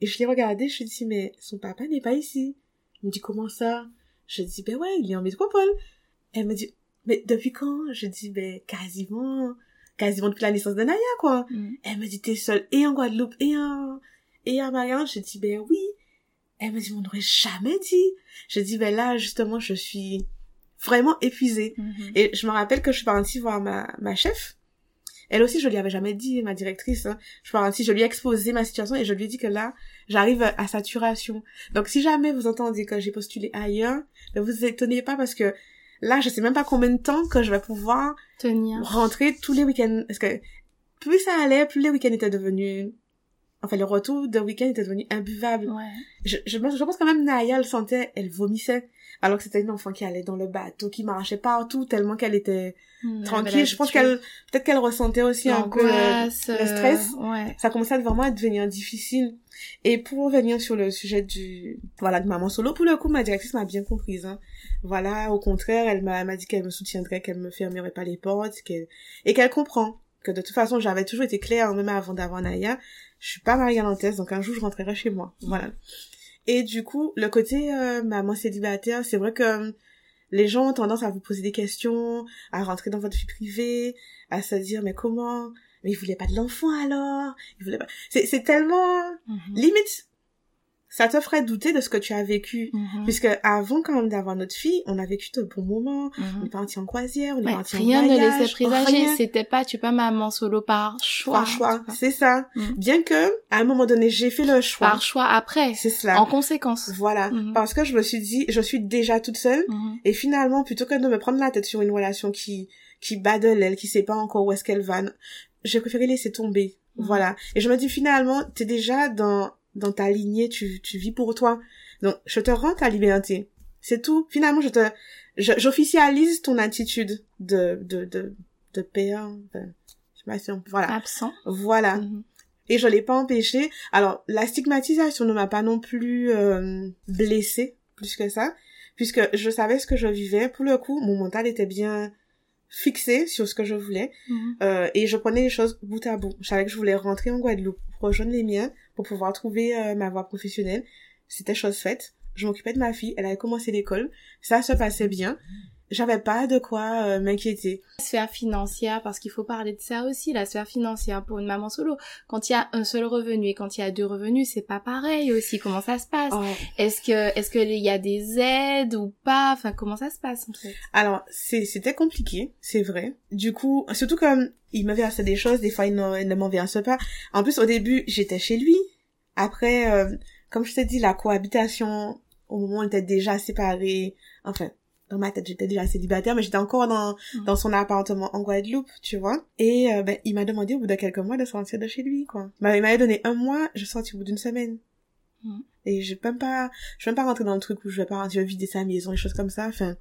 Et je l'ai regardé, je lui dis, mais, son papa n'est pas ici. Il me dit, comment ça? Je dis, ben ouais, il est en métropole. Elle me dit, mais depuis quand? Je dis, ben, quasiment, quasiment depuis la naissance de Naya, quoi. Mm. Elle me dit, t'es seule et en Guadeloupe et en, et en Marianne. Je dis, ben oui. Elle me dit, on n'aurait jamais dit. Je dis, ben là, justement, je suis, vraiment épuisée. Mhm. Et je me rappelle que je suis partie voir ma, ma chef. Elle aussi, je lui avais jamais dit, ma directrice. Hein. Je suis partie, je lui ai exposé ma situation et je lui ai dit que là, j'arrive à saturation. Donc, si jamais vous entendez que j'ai postulé ailleurs, ne vous étonnez pas parce que là, je sais même pas combien de temps que je vais pouvoir tenir rentrer tous les week-ends. Parce que plus ça allait, plus les week-ends étaient devenus enfin le retour d'un week-end était devenu imbuvable. Ouais. Je, je, je pense quand même Naya le sentait, elle vomissait alors que c'était une enfant qui allait dans le bateau, qui marchait partout tellement qu'elle était hmm, tranquille. Je pense qu'elle, peut-être qu'elle ressentait aussi un peu le, stress. ouais. Ça commençait vraiment à devenir difficile. Et pour revenir sur le sujet du, voilà, de maman solo, pour le coup, ma directrice m'a bien comprise, hein. Voilà, au contraire, elle m'a, m'a dit qu'elle me soutiendrait, qu'elle me fermerait pas les portes, qu'elle, et qu'elle comprend que de toute façon, j'avais toujours été claire, même avant d'avoir Naya, je suis pas mariée à donc un jour je rentrerai chez moi. Voilà. Et du coup, le côté euh, maman célibataire, c'est vrai que euh, les gens ont tendance à vous poser des questions, à rentrer dans votre vie privée, à se dire mais comment? Mais il voulait pas de l'enfant alors? Il voulait pas. C'est c'est tellement mhm. limite ça te ferait douter de ce que tu as vécu. Mhm. Puisque avant quand même d'avoir notre fille, on a vécu de bons moments. Mhm. On est parti en croisière, on est parti en voyage. Rien ne laissait présager. C'était pas, tu pas maman solo par choix. Par choix, c'est ça. Mhm. Bien que, à un moment donné, j'ai fait le choix. Par choix après. C'est cela. En conséquence. Voilà. Parce que je me suis dit, je suis déjà toute seule. Et finalement, plutôt que de me prendre la tête sur une relation qui, qui bat de l'aile, qui sait pas encore où est-ce qu'elle va, j'ai préféré laisser tomber. Voilà. Et je me dis finalement, t'es déjà dans dans ta lignée, tu, tu vis pour toi. Donc, je te rends ta liberté. C'est tout. Finalement, je te, j'officialise ton attitude de, de, de, de père, je sais pas voilà. Absent. Voilà. Mhm. Et je l'ai pas empêché. Alors, la stigmatisation ne m'a pas non plus euh, blessée plus que ça, puisque je savais ce que je vivais. Pour le coup, mon mental était bien fixé sur ce que je voulais. Mhm. euh, et je prenais les choses bout à bout. Je savais que je voulais rentrer en Guadeloupe, rejoindre les miens, pour pouvoir trouver euh, ma voie professionnelle. C'était chose faite. Je m'occupais de ma fille, elle avait commencé l'école, ça se passait bien. J'avais pas de quoi euh, m'inquiéter. La sphère financière, parce qu'il faut parler de ça aussi, la sphère financière pour une maman solo. Quand il y a un seul revenu et quand il y a deux revenus, c'est pas pareil aussi. Comment ça se passe? Oh. Est-ce que est-ce qu'il y a des aides ou pas? Enfin, comment ça se passe en fait? Alors, c'était compliqué, c'est vrai. Du coup, surtout comme il me versait des choses, des fois il ne, m'en verse pas. En plus, au début, j'étais chez lui. Après, euh, comme je t'ai dit, la cohabitation, au moment où on était déjà séparés, enfin, dans ma tête, j'étais déjà célibataire, mais j'étais encore dans, mm. dans son appartement en Guadeloupe, tu vois. Et euh, ben, il m'a demandé au bout de quelques mois de sortir de chez lui, quoi. Ben, il m'avait donné un mois, je sortis au bout d'une semaine. Mm. Et je même pas, je vais même pas rentrer dans le truc où je vais pas, je vais vider sa maison, et choses comme ça. Enfin,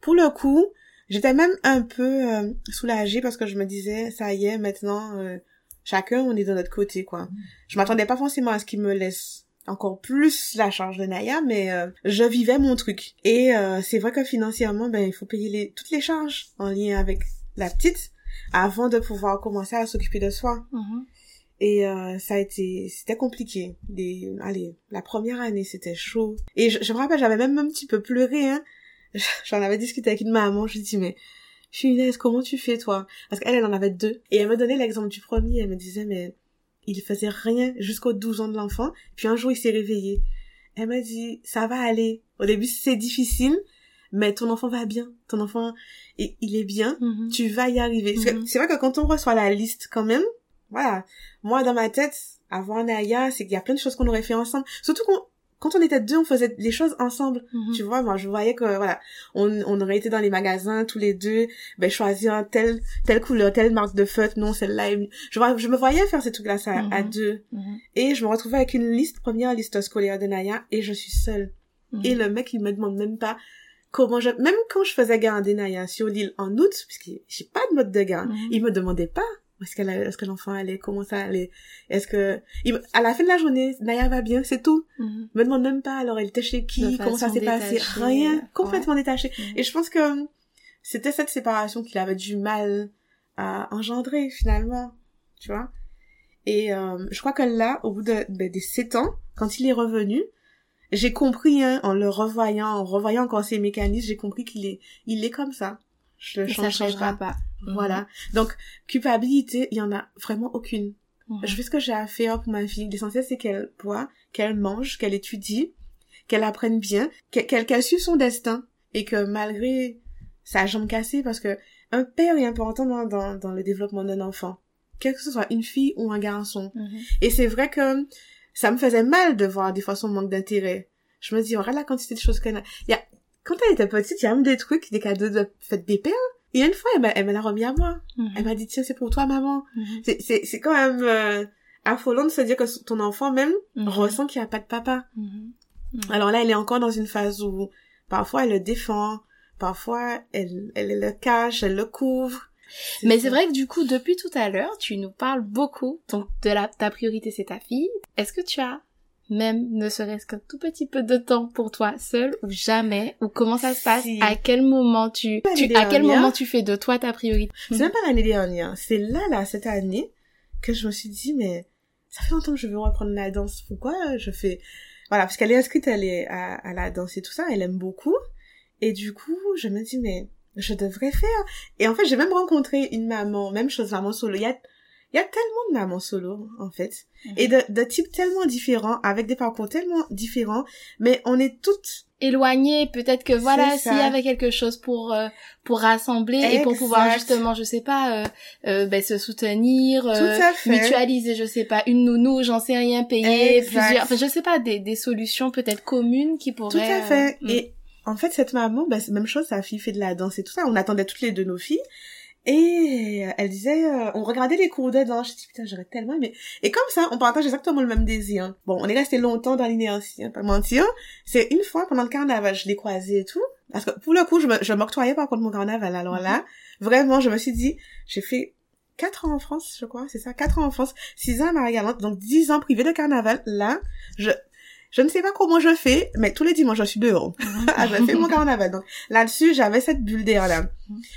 pour le coup, j'étais même un peu euh, soulagée parce que je me disais, ça y est, maintenant, euh, chacun, on est de notre côté, quoi. Mm. Je m'attendais pas forcément à ce qu'il me laisse encore plus la charge de Naya, mais euh, je vivais mon truc. Et euh, c'est vrai que financièrement, ben il faut payer les, toutes les charges en lien avec la petite avant de pouvoir commencer à s'occuper de soi. Mm-hmm. Et euh, ça a été, c'était compliqué. Des, allez, la première année c'était chaud. Et je, je me rappelle, j'avais même un petit peu pleuré. Hein. (laughs) J'en avais discuté avec une maman. Je dis mais Finesse, comment tu fais toi? Parce qu'elle, elle en avait deux. Et elle me donnait l'exemple du premier. Elle me disait, mais il faisait rien jusqu'aux 12 ans de l'enfant. Puis un jour, il s'est réveillé. Elle m'a dit, ça va aller. Au début, c'est difficile, mais ton enfant va bien. Ton enfant, il est bien. Mhm. Tu vas y arriver. Mhm. C'est vrai que quand on reçoit la liste, quand même, voilà. Moi, dans ma tête, avant Naya, c'est qu'il y a plein de choses qu'on aurait fait ensemble. Surtout qu'on, quand on était deux, on faisait les choses ensemble. Mhm. Tu vois, moi, je voyais que, voilà, on, on aurait été dans les magasins tous les deux, ben, choisir telle, telle couleur, telle marque de feutre, non, celle-là. Je, vois- je me voyais faire ces trucs-là, ça, à Mhm. deux. Mhm. Et je me retrouvais avec une liste, première liste scolaire de Naya, et je suis seule. Et le mec, il me demande même pas comment je, même quand je faisais garder Naya sur l'île en août, puisque j'ai pas de mode de garde, il me demandait pas est-ce qu'elle est-ce que l'enfant allait, comment ça allait, est-ce que, il à la fin de la journée, Naya va bien, c'est tout. Mhm. Il me demande même pas, alors elle était chez De qui, comment ça s'est passé, rien, ouais. complètement détaché. Mhm. Et je pense que c'était cette séparation qu'il avait du mal à engendrer finalement, tu vois. Et euh, je crois que là, au bout de, ben, des sept ans, quand il est revenu, j'ai compris, hein, en le revoyant, en revoyant encore ses mécanismes, j'ai compris qu'il est, il est comme ça. Je le Et ça changerai changera pas. pas. Mhm. Voilà. Donc, culpabilité, il y en a vraiment aucune. Je fais ce que j'ai à faire pour ma fille. L'essentiel, c'est qu'elle boit, qu'elle mange, qu'elle étudie, qu'elle apprenne bien, qu'elle qu'elle qu'elle suive son destin. Et que malgré sa jambe cassée, parce que un père est important dans, dans, dans le développement d'un enfant. Quel que ce soit une fille ou un garçon. Mhm. Et c'est vrai que ça me faisait mal de voir des fois son manque d'intérêt. Je me dis, regarde la quantité de choses qu'elle a. Y a, quand elle était petite, il y a même des trucs, des cadeaux de fête des pères. Et une fois, elle me l'a remis à moi. Mhm. Elle m'a dit, tiens, c'est pour toi, maman. C'est, c'est, c'est quand même euh, affolant de se dire que ton enfant même Mhm. ressent qu'il n'y a pas de papa. Mhm. Alors là, elle est encore dans une phase où parfois elle le défend, parfois elle, elle le cache, elle le couvre. Mais c'est vrai que du coup, depuis tout à l'heure, tu nous parles beaucoup. Donc, de la, ta priorité, c'est ta fille. Est-ce que tu as même, ne serait-ce qu'un tout petit peu de temps pour toi seul ou jamais Ou comment ça se passe? Si. À quel moment tu, à quel moment tu fais de toi ta priorité? C'est même pas l'année dernière, c'est là, là, cette année, que je me suis dit, mais ça fait longtemps que je veux reprendre la danse. Pourquoi je fais... Voilà, parce qu'elle est inscrite, elle est à, à la danse et tout ça, elle aime beaucoup. Et du coup, je me dis, mais je devrais faire. Et en fait, j'ai même rencontré une maman, même chose, maman solo. Il y a, il y a tellement de mamans solo, en fait. Et de, de types tellement différents, avec des parcours tellement différents, mais on est toutes Éloigné, peut-être que voilà, s'il y avait quelque chose pour euh, pour rassembler et pour pouvoir justement, je sais pas, euh, euh, ben, se soutenir, euh, mutualiser, je sais pas, une nounou, j'en sais rien, payer Exact. plusieurs, enfin je sais pas, des, des solutions peut-être communes qui pourraient. Tout à fait. euh, Et en fait, cette maman, bah, c'est la même chose, sa fille fait de la danse et tout ça. On attendait toutes les deux nos filles. Et elle disait, euh, on regardait les cours de danse. Je dis, putain, j'aurais tellement aimé. Et comme ça, on partage exactement le même désir. Bon, on est resté longtemps dans l'inertie, hein, pas mentir. C'est une fois, pendant le carnaval, je l'ai croisé et tout. Parce que pour le coup, je me- je m'octroyais par contre mon carnaval. Alors là, vraiment, je me suis dit, j'ai fait quatre ans en France, je crois, c'est ça, quatre ans en France, six ans à Marie-Galante, donc dix ans privé de carnaval. Là, je, je ne sais pas comment je fais, mais tous les dimanches, je suis dehors. (laughs) Ah, je fais mon carnaval. Donc là-dessus, j'avais cette bulle d'air là.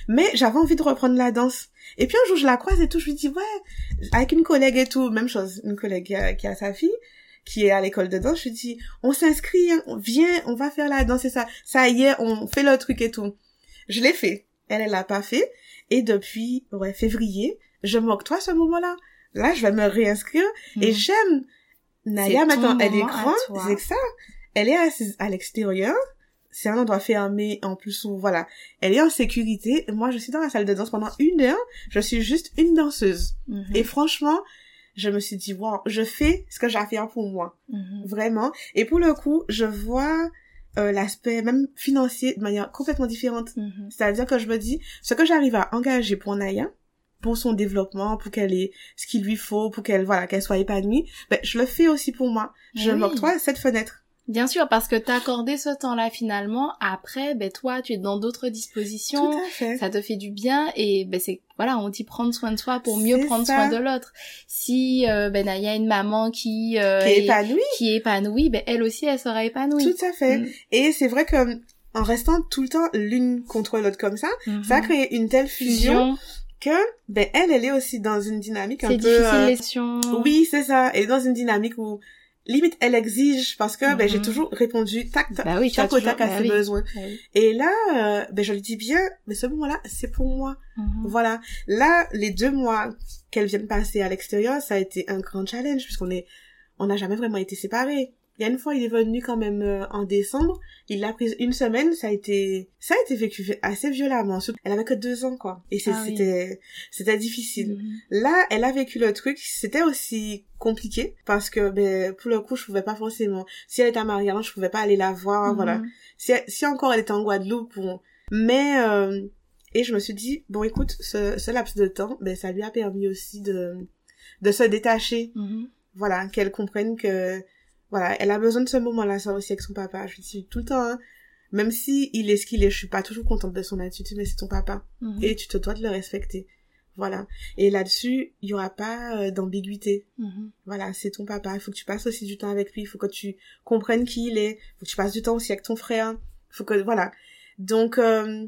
Mais j'avais envie de reprendre la danse. Et puis un jour, je la croise et tout, je lui dis, ouais, avec une collègue et tout, même chose, une collègue qui a, qui a sa fille, qui est à l'école de danse, je lui dis, on s'inscrit, hein, on vient, on va faire la danse et ça. Ça y est, on fait le truc et tout. Je l'ai fait. Elle, elle l'a pas fait. Et depuis, ouais, février, je m'octroie ce moment-là. Là, je vais me réinscrire et Mhm. j'aime. Naya, maintenant, elle est grande, c'est ça? Elle est assise à l'extérieur. C'est un endroit fermé, en plus, où, voilà. Elle est en sécurité. Moi, je suis dans la salle de danse pendant une heure. Je suis juste une danseuse. Mhm. Et franchement, je me suis dit, wow, je fais ce que j'ai à faire pour moi. Mhm. Vraiment. Et pour le coup, je vois euh, l'aspect même financier de manière complètement différente. Mhm. C'est-à-dire que je me dis, ce que j'arrive à engager pour Naya, pour son développement, pour qu'elle ait ce qu'il lui faut, pour qu'elle, voilà, qu'elle soit épanouie, ben, je le fais aussi pour moi. Je Oui. m'octroie cette fenêtre. Bien sûr, parce que t'as accordé ce temps-là finalement. Après, ben toi, tu es dans d'autres dispositions. Tout à fait. ça te fait du bien et ben c'est voilà on dit prendre soin de soi pour mieux prendre ça. soin de l'autre si euh, ben il y a une maman qui euh, Qui est est- épanouie. qui est épanouie ben elle aussi elle sera épanouie Tout à fait. Mm. Et c'est vrai que, en restant tout le temps l'une contre l'autre comme ça, Mhm. ça a créé une telle fusion, fusion que, ben, elle, elle est aussi dans une dynamique un peu... difficile euh, Oui, c'est ça. Elle est dans une dynamique où limite elle exige parce que ben j'ai Mhm. toujours répondu tac tac Bah oui, tac au tac toujours- à bah ses oui. besoins. Bah oui. Et là, euh, ben je le dis bien, mais ce moment-là, c'est pour moi. Mhm. Voilà. Là, les deux mois qu'elle vient de passer à l'extérieur, ça a été un grand challenge puisqu'on est, on n'a jamais vraiment été séparés. Il y a une fois, il est venu quand même euh, en décembre. Il l'a prise une semaine. Ça a été, ça a été vécu assez violemment. Elle avait que deux ans, quoi. Et Ah oui. c'était, c'était difficile. Mhm. Là, elle a vécu le truc. C'était aussi compliqué parce que, ben, pour le coup, je pouvais pas forcément. Si elle était à Marianne, je pouvais pas aller la voir. Mhm. Voilà. Si, si encore elle était en Guadeloupe, bon. Mais euh, et je me suis dit bon, écoute, ce, ce laps de temps, ben, ça lui a permis aussi de de se détacher. Mhm. Voilà, qu'elle comprenne que voilà, elle a besoin de ce moment-là, ça aussi avec son papa. Je lui dis tout le temps. Hein, même si il est ce qu'il est, je suis pas toujours contente de son attitude, mais c'est ton papa Mhm. et tu te dois de le respecter. Voilà. Et là-dessus, il y aura pas euh, d'ambiguïté. Mhm. Voilà, c'est ton papa. Il faut que tu passes aussi du temps avec lui. Il faut que tu comprennes qui il est. Il faut que tu passes du temps aussi avec ton frère. Il faut que voilà. Donc euh,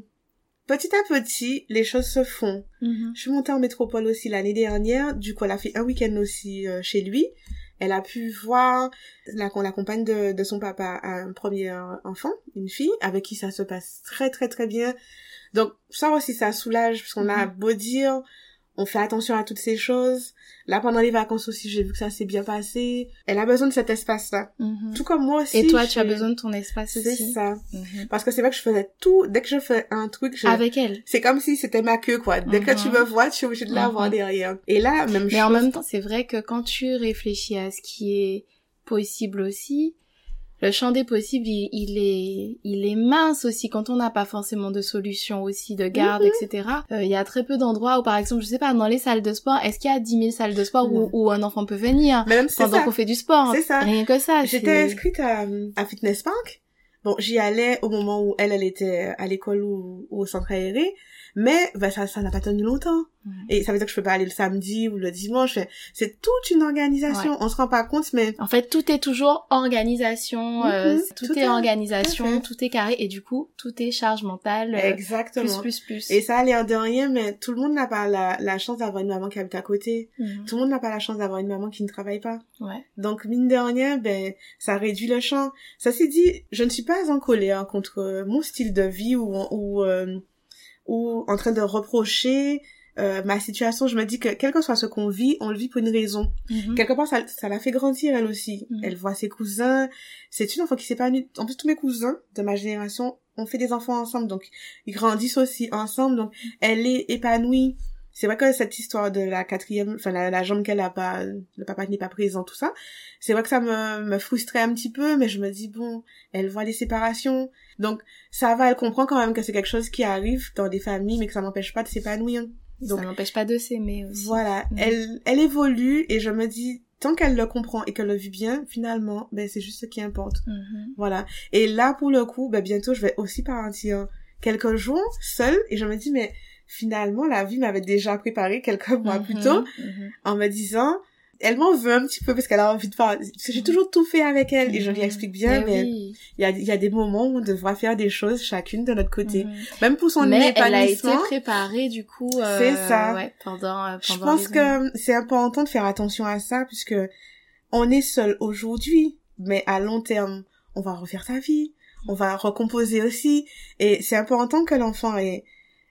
petit à petit, les choses se font. Mhm. Je suis montée en métropole aussi l'année dernière. Du coup, elle a fait un week-end aussi euh, chez lui. Elle a pu voir la, la compagne de, de son papa a un premier enfant, une fille, avec qui ça se passe très très très bien. Donc ça aussi, ça soulage, parce qu'on a Mhm. beau dire, on fait attention à toutes ces choses. Là, pendant les vacances aussi, j'ai vu que ça s'est bien passé. Elle a besoin de cet espace-là. Mhm. Tout comme moi aussi. Et toi, tu as besoin de ton espace C'est aussi. ça. Mhm. Parce que c'est vrai que je faisais tout, dès que je fais un truc, je... Avec elle. c'est comme si c'était ma queue, quoi. Dès que Mhm. tu me vois, tu es obligé de la voir Mhm. derrière. Et là, même Mais chose. en même temps, c'est vrai que quand tu réfléchis à ce qui est possible aussi, le champ des possibles, il, il est, il est mince aussi quand on n'a pas forcément de solution aussi de garde, Mhm. etc. Euh, Il y a très peu d'endroits où, par exemple, je sais pas, dans les salles de sport, est-ce qu'il y a 10 000 salles de sport où, où un enfant peut venir même pendant qu'on fait du sport? C'est ça. Rien que ça. J'étais inscrite à, à Fitness Park. Bon, j'y allais au moment où elle, elle était à l'école ou, ou au centre aéré. Mais ben, ça ça n'a pas tenu longtemps. Et ça veut dire que je peux pas aller le samedi ou le dimanche. C'est toute une organisation. On se rend pas compte, mais En fait, tout est toujours organisation, euh, Mhm. tout, Tout est organisation, tout est carré, et du coup, tout est charge mentale, euh, exactement. plus, plus, plus. Et ça a l'air de rien, mais tout le monde n'a pas la, la chance d'avoir une maman qui habite à côté. Mhm. Tout le monde n'a pas la chance d'avoir une maman qui ne travaille pas. Ouais. Donc, mine de rien, ben, ça réduit le champ. Ça s'est dit, je ne suis pas en colère contre mon style de vie ou, ou, euh, ou en train de reprocher euh, ma situation. Je me dis que quel que soit ce qu'on vit, on le vit pour une raison. Mhm. Quelque part, ça, ça la fait grandir, elle aussi. Mhm. Elle voit ses cousins. C'est une enfant qui s'épanouit. En plus, tous mes cousins de ma génération ont fait des enfants ensemble. Donc, ils grandissent aussi ensemble. Donc, elle est épanouie. C'est vrai que cette histoire de la quatrième, enfin, la, la jambe qu'elle a pas, le papa qui n'est pas présent, tout ça, c'est vrai que ça me, me frustrait un petit peu, mais je me dis, bon, elle voit les séparations. Donc, ça va, elle comprend quand même que c'est quelque chose qui arrive dans des familles, mais que ça n'empêche pas de s'épanouir. Donc, ça n'empêche pas de s'aimer aussi. voilà, elle, elle évolue et je me dis, tant qu'elle le comprend et qu'elle le vit bien, finalement, ben c'est juste ce qui importe. Mhm. Voilà. Et là, pour le coup, ben bientôt, je vais aussi partir quelques jours seule et je me dis, mais finalement, la vie m'avait déjà préparé quelques mois plus Mhm. tôt Mhm. en me disant, elle m'en veut un petit peu parce qu'elle a envie de. Parce que j'ai toujours tout fait avec elle et je lui Mhm. explique bien, Eh mais oui. il y a, il y a des moments où on devra faire des choses chacune de notre côté. Mhm. Même pour son Mais elle a été épanouissement. préparée du coup. euh, C'est ça. Ouais, pendant. euh, Je pendant pense les années. que c'est important de faire attention à ça puisque on est seul aujourd'hui, mais à long terme, on va refaire sa vie, on va recomposer aussi, et c'est important que l'enfant ait,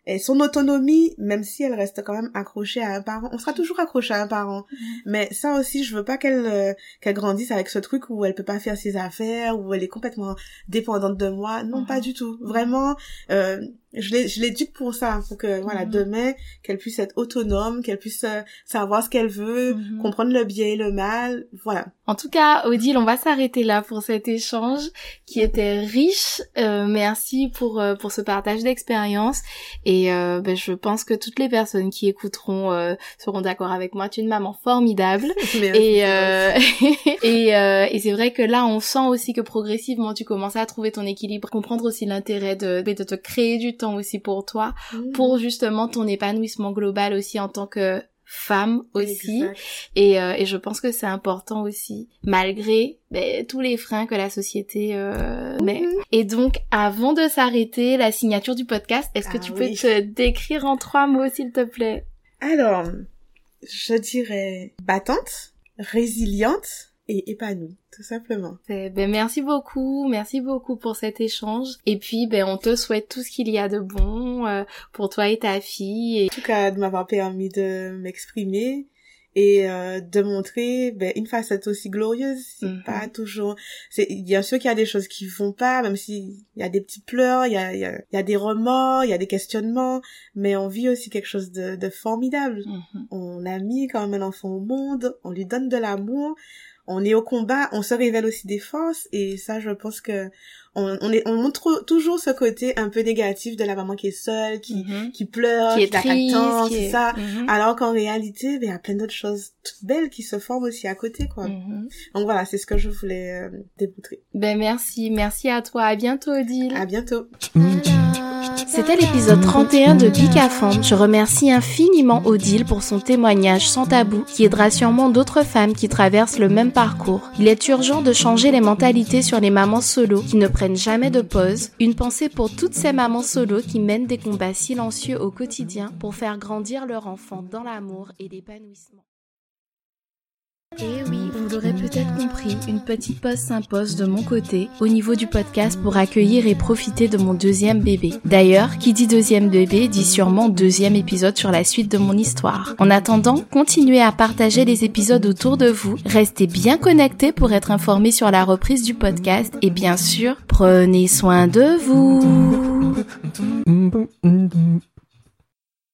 ait son autonomie, même si elle reste quand même accrochée à un parent. On sera toujours accroché à un parent, mais ça aussi, je veux pas qu'elle euh, qu'elle grandisse avec ce truc où elle peut pas faire ses affaires, où elle est complètement dépendante de moi. Non, pas du tout. Vraiment, euh, je l'éduque pour ça, pour que voilà Mhm. demain qu'elle puisse être autonome, qu'elle puisse euh, savoir ce qu'elle veut, Mhm. comprendre le bien et le mal, voilà. En tout cas, Odile, on va s'arrêter là pour cet échange qui était riche. Euh, merci pour euh, pour ce partage d'expérience et euh, ben, je pense que toutes les personnes qui écouteront euh, seront d'accord avec moi. Tu es une maman formidable (laughs) Merci. et euh, (laughs) et, euh, et c'est vrai que là on sent aussi que progressivement tu commences à trouver ton équilibre, comprendre aussi l'intérêt de de te créer du temps aussi pour toi, pour justement ton épanouissement global aussi en tant que femme aussi. Et, euh, et je pense que c'est important aussi, malgré ben, tous les freins que la société euh, met. Mhm. Et donc, avant de s'arrêter, la signature du podcast, est-ce que Ah tu peux te décrire en trois mots, s'il te plaît? Alors, je dirais battante, résiliente et épanoui, tout simplement. Ben, merci beaucoup, merci beaucoup pour cet échange. Et puis, ben, on te souhaite tout ce qu'il y a de bon euh, pour toi et ta fille. Et... En tout cas, de m'avoir permis de m'exprimer et euh, de montrer ben, une facette aussi glorieuse. C'est Mhm. pas toujours. C'est bien sûr qu'il y a des choses qui vont pas, même s'il y a des petits pleurs, il y a, il y, a, il y a des remords, il y a des questionnements, mais on vit aussi quelque chose de, de formidable. Mhm. On a mis quand même un enfant au monde, on lui donne de l'amour, on est au combat, on se révèle aussi des forces et ça je pense que on, on, est, on montre toujours ce côté un peu négatif de la maman qui est seule, qui, Mhm. qui pleure, Qui est de triste, qui c'est est- ça. Mhm. Alors qu'en réalité, ben, il y a plein d'autres choses toutes belles qui se forment aussi à côté, quoi. Mhm. Donc voilà, c'est ce que je voulais euh, démontrer. Ben merci, merci à toi. À bientôt, Odile. À bientôt. C'était l'épisode 31 de Femme. Je remercie infiniment Odile pour son témoignage sans tabou qui aidera sûrement d'autres femmes qui traversent le même parcours. Il est urgent de changer les mentalités sur les mamans solo qui ne jamais de pause. Une pensée pour toutes ces mamans solo qui mènent des combats silencieux au quotidien pour faire grandir leur enfant dans l'amour et l'épanouissement. Et oui, vous l'aurez peut-être compris, une petite pause s'impose de mon côté au niveau du podcast pour accueillir et profiter de mon deuxième bébé. D'ailleurs, qui dit deuxième bébé dit sûrement deuxième épisode sur la suite de mon histoire. En attendant, continuez à partager les épisodes autour de vous, restez bien connectés pour être informés sur la reprise du podcast et bien sûr, prenez soin de vous. (laughs)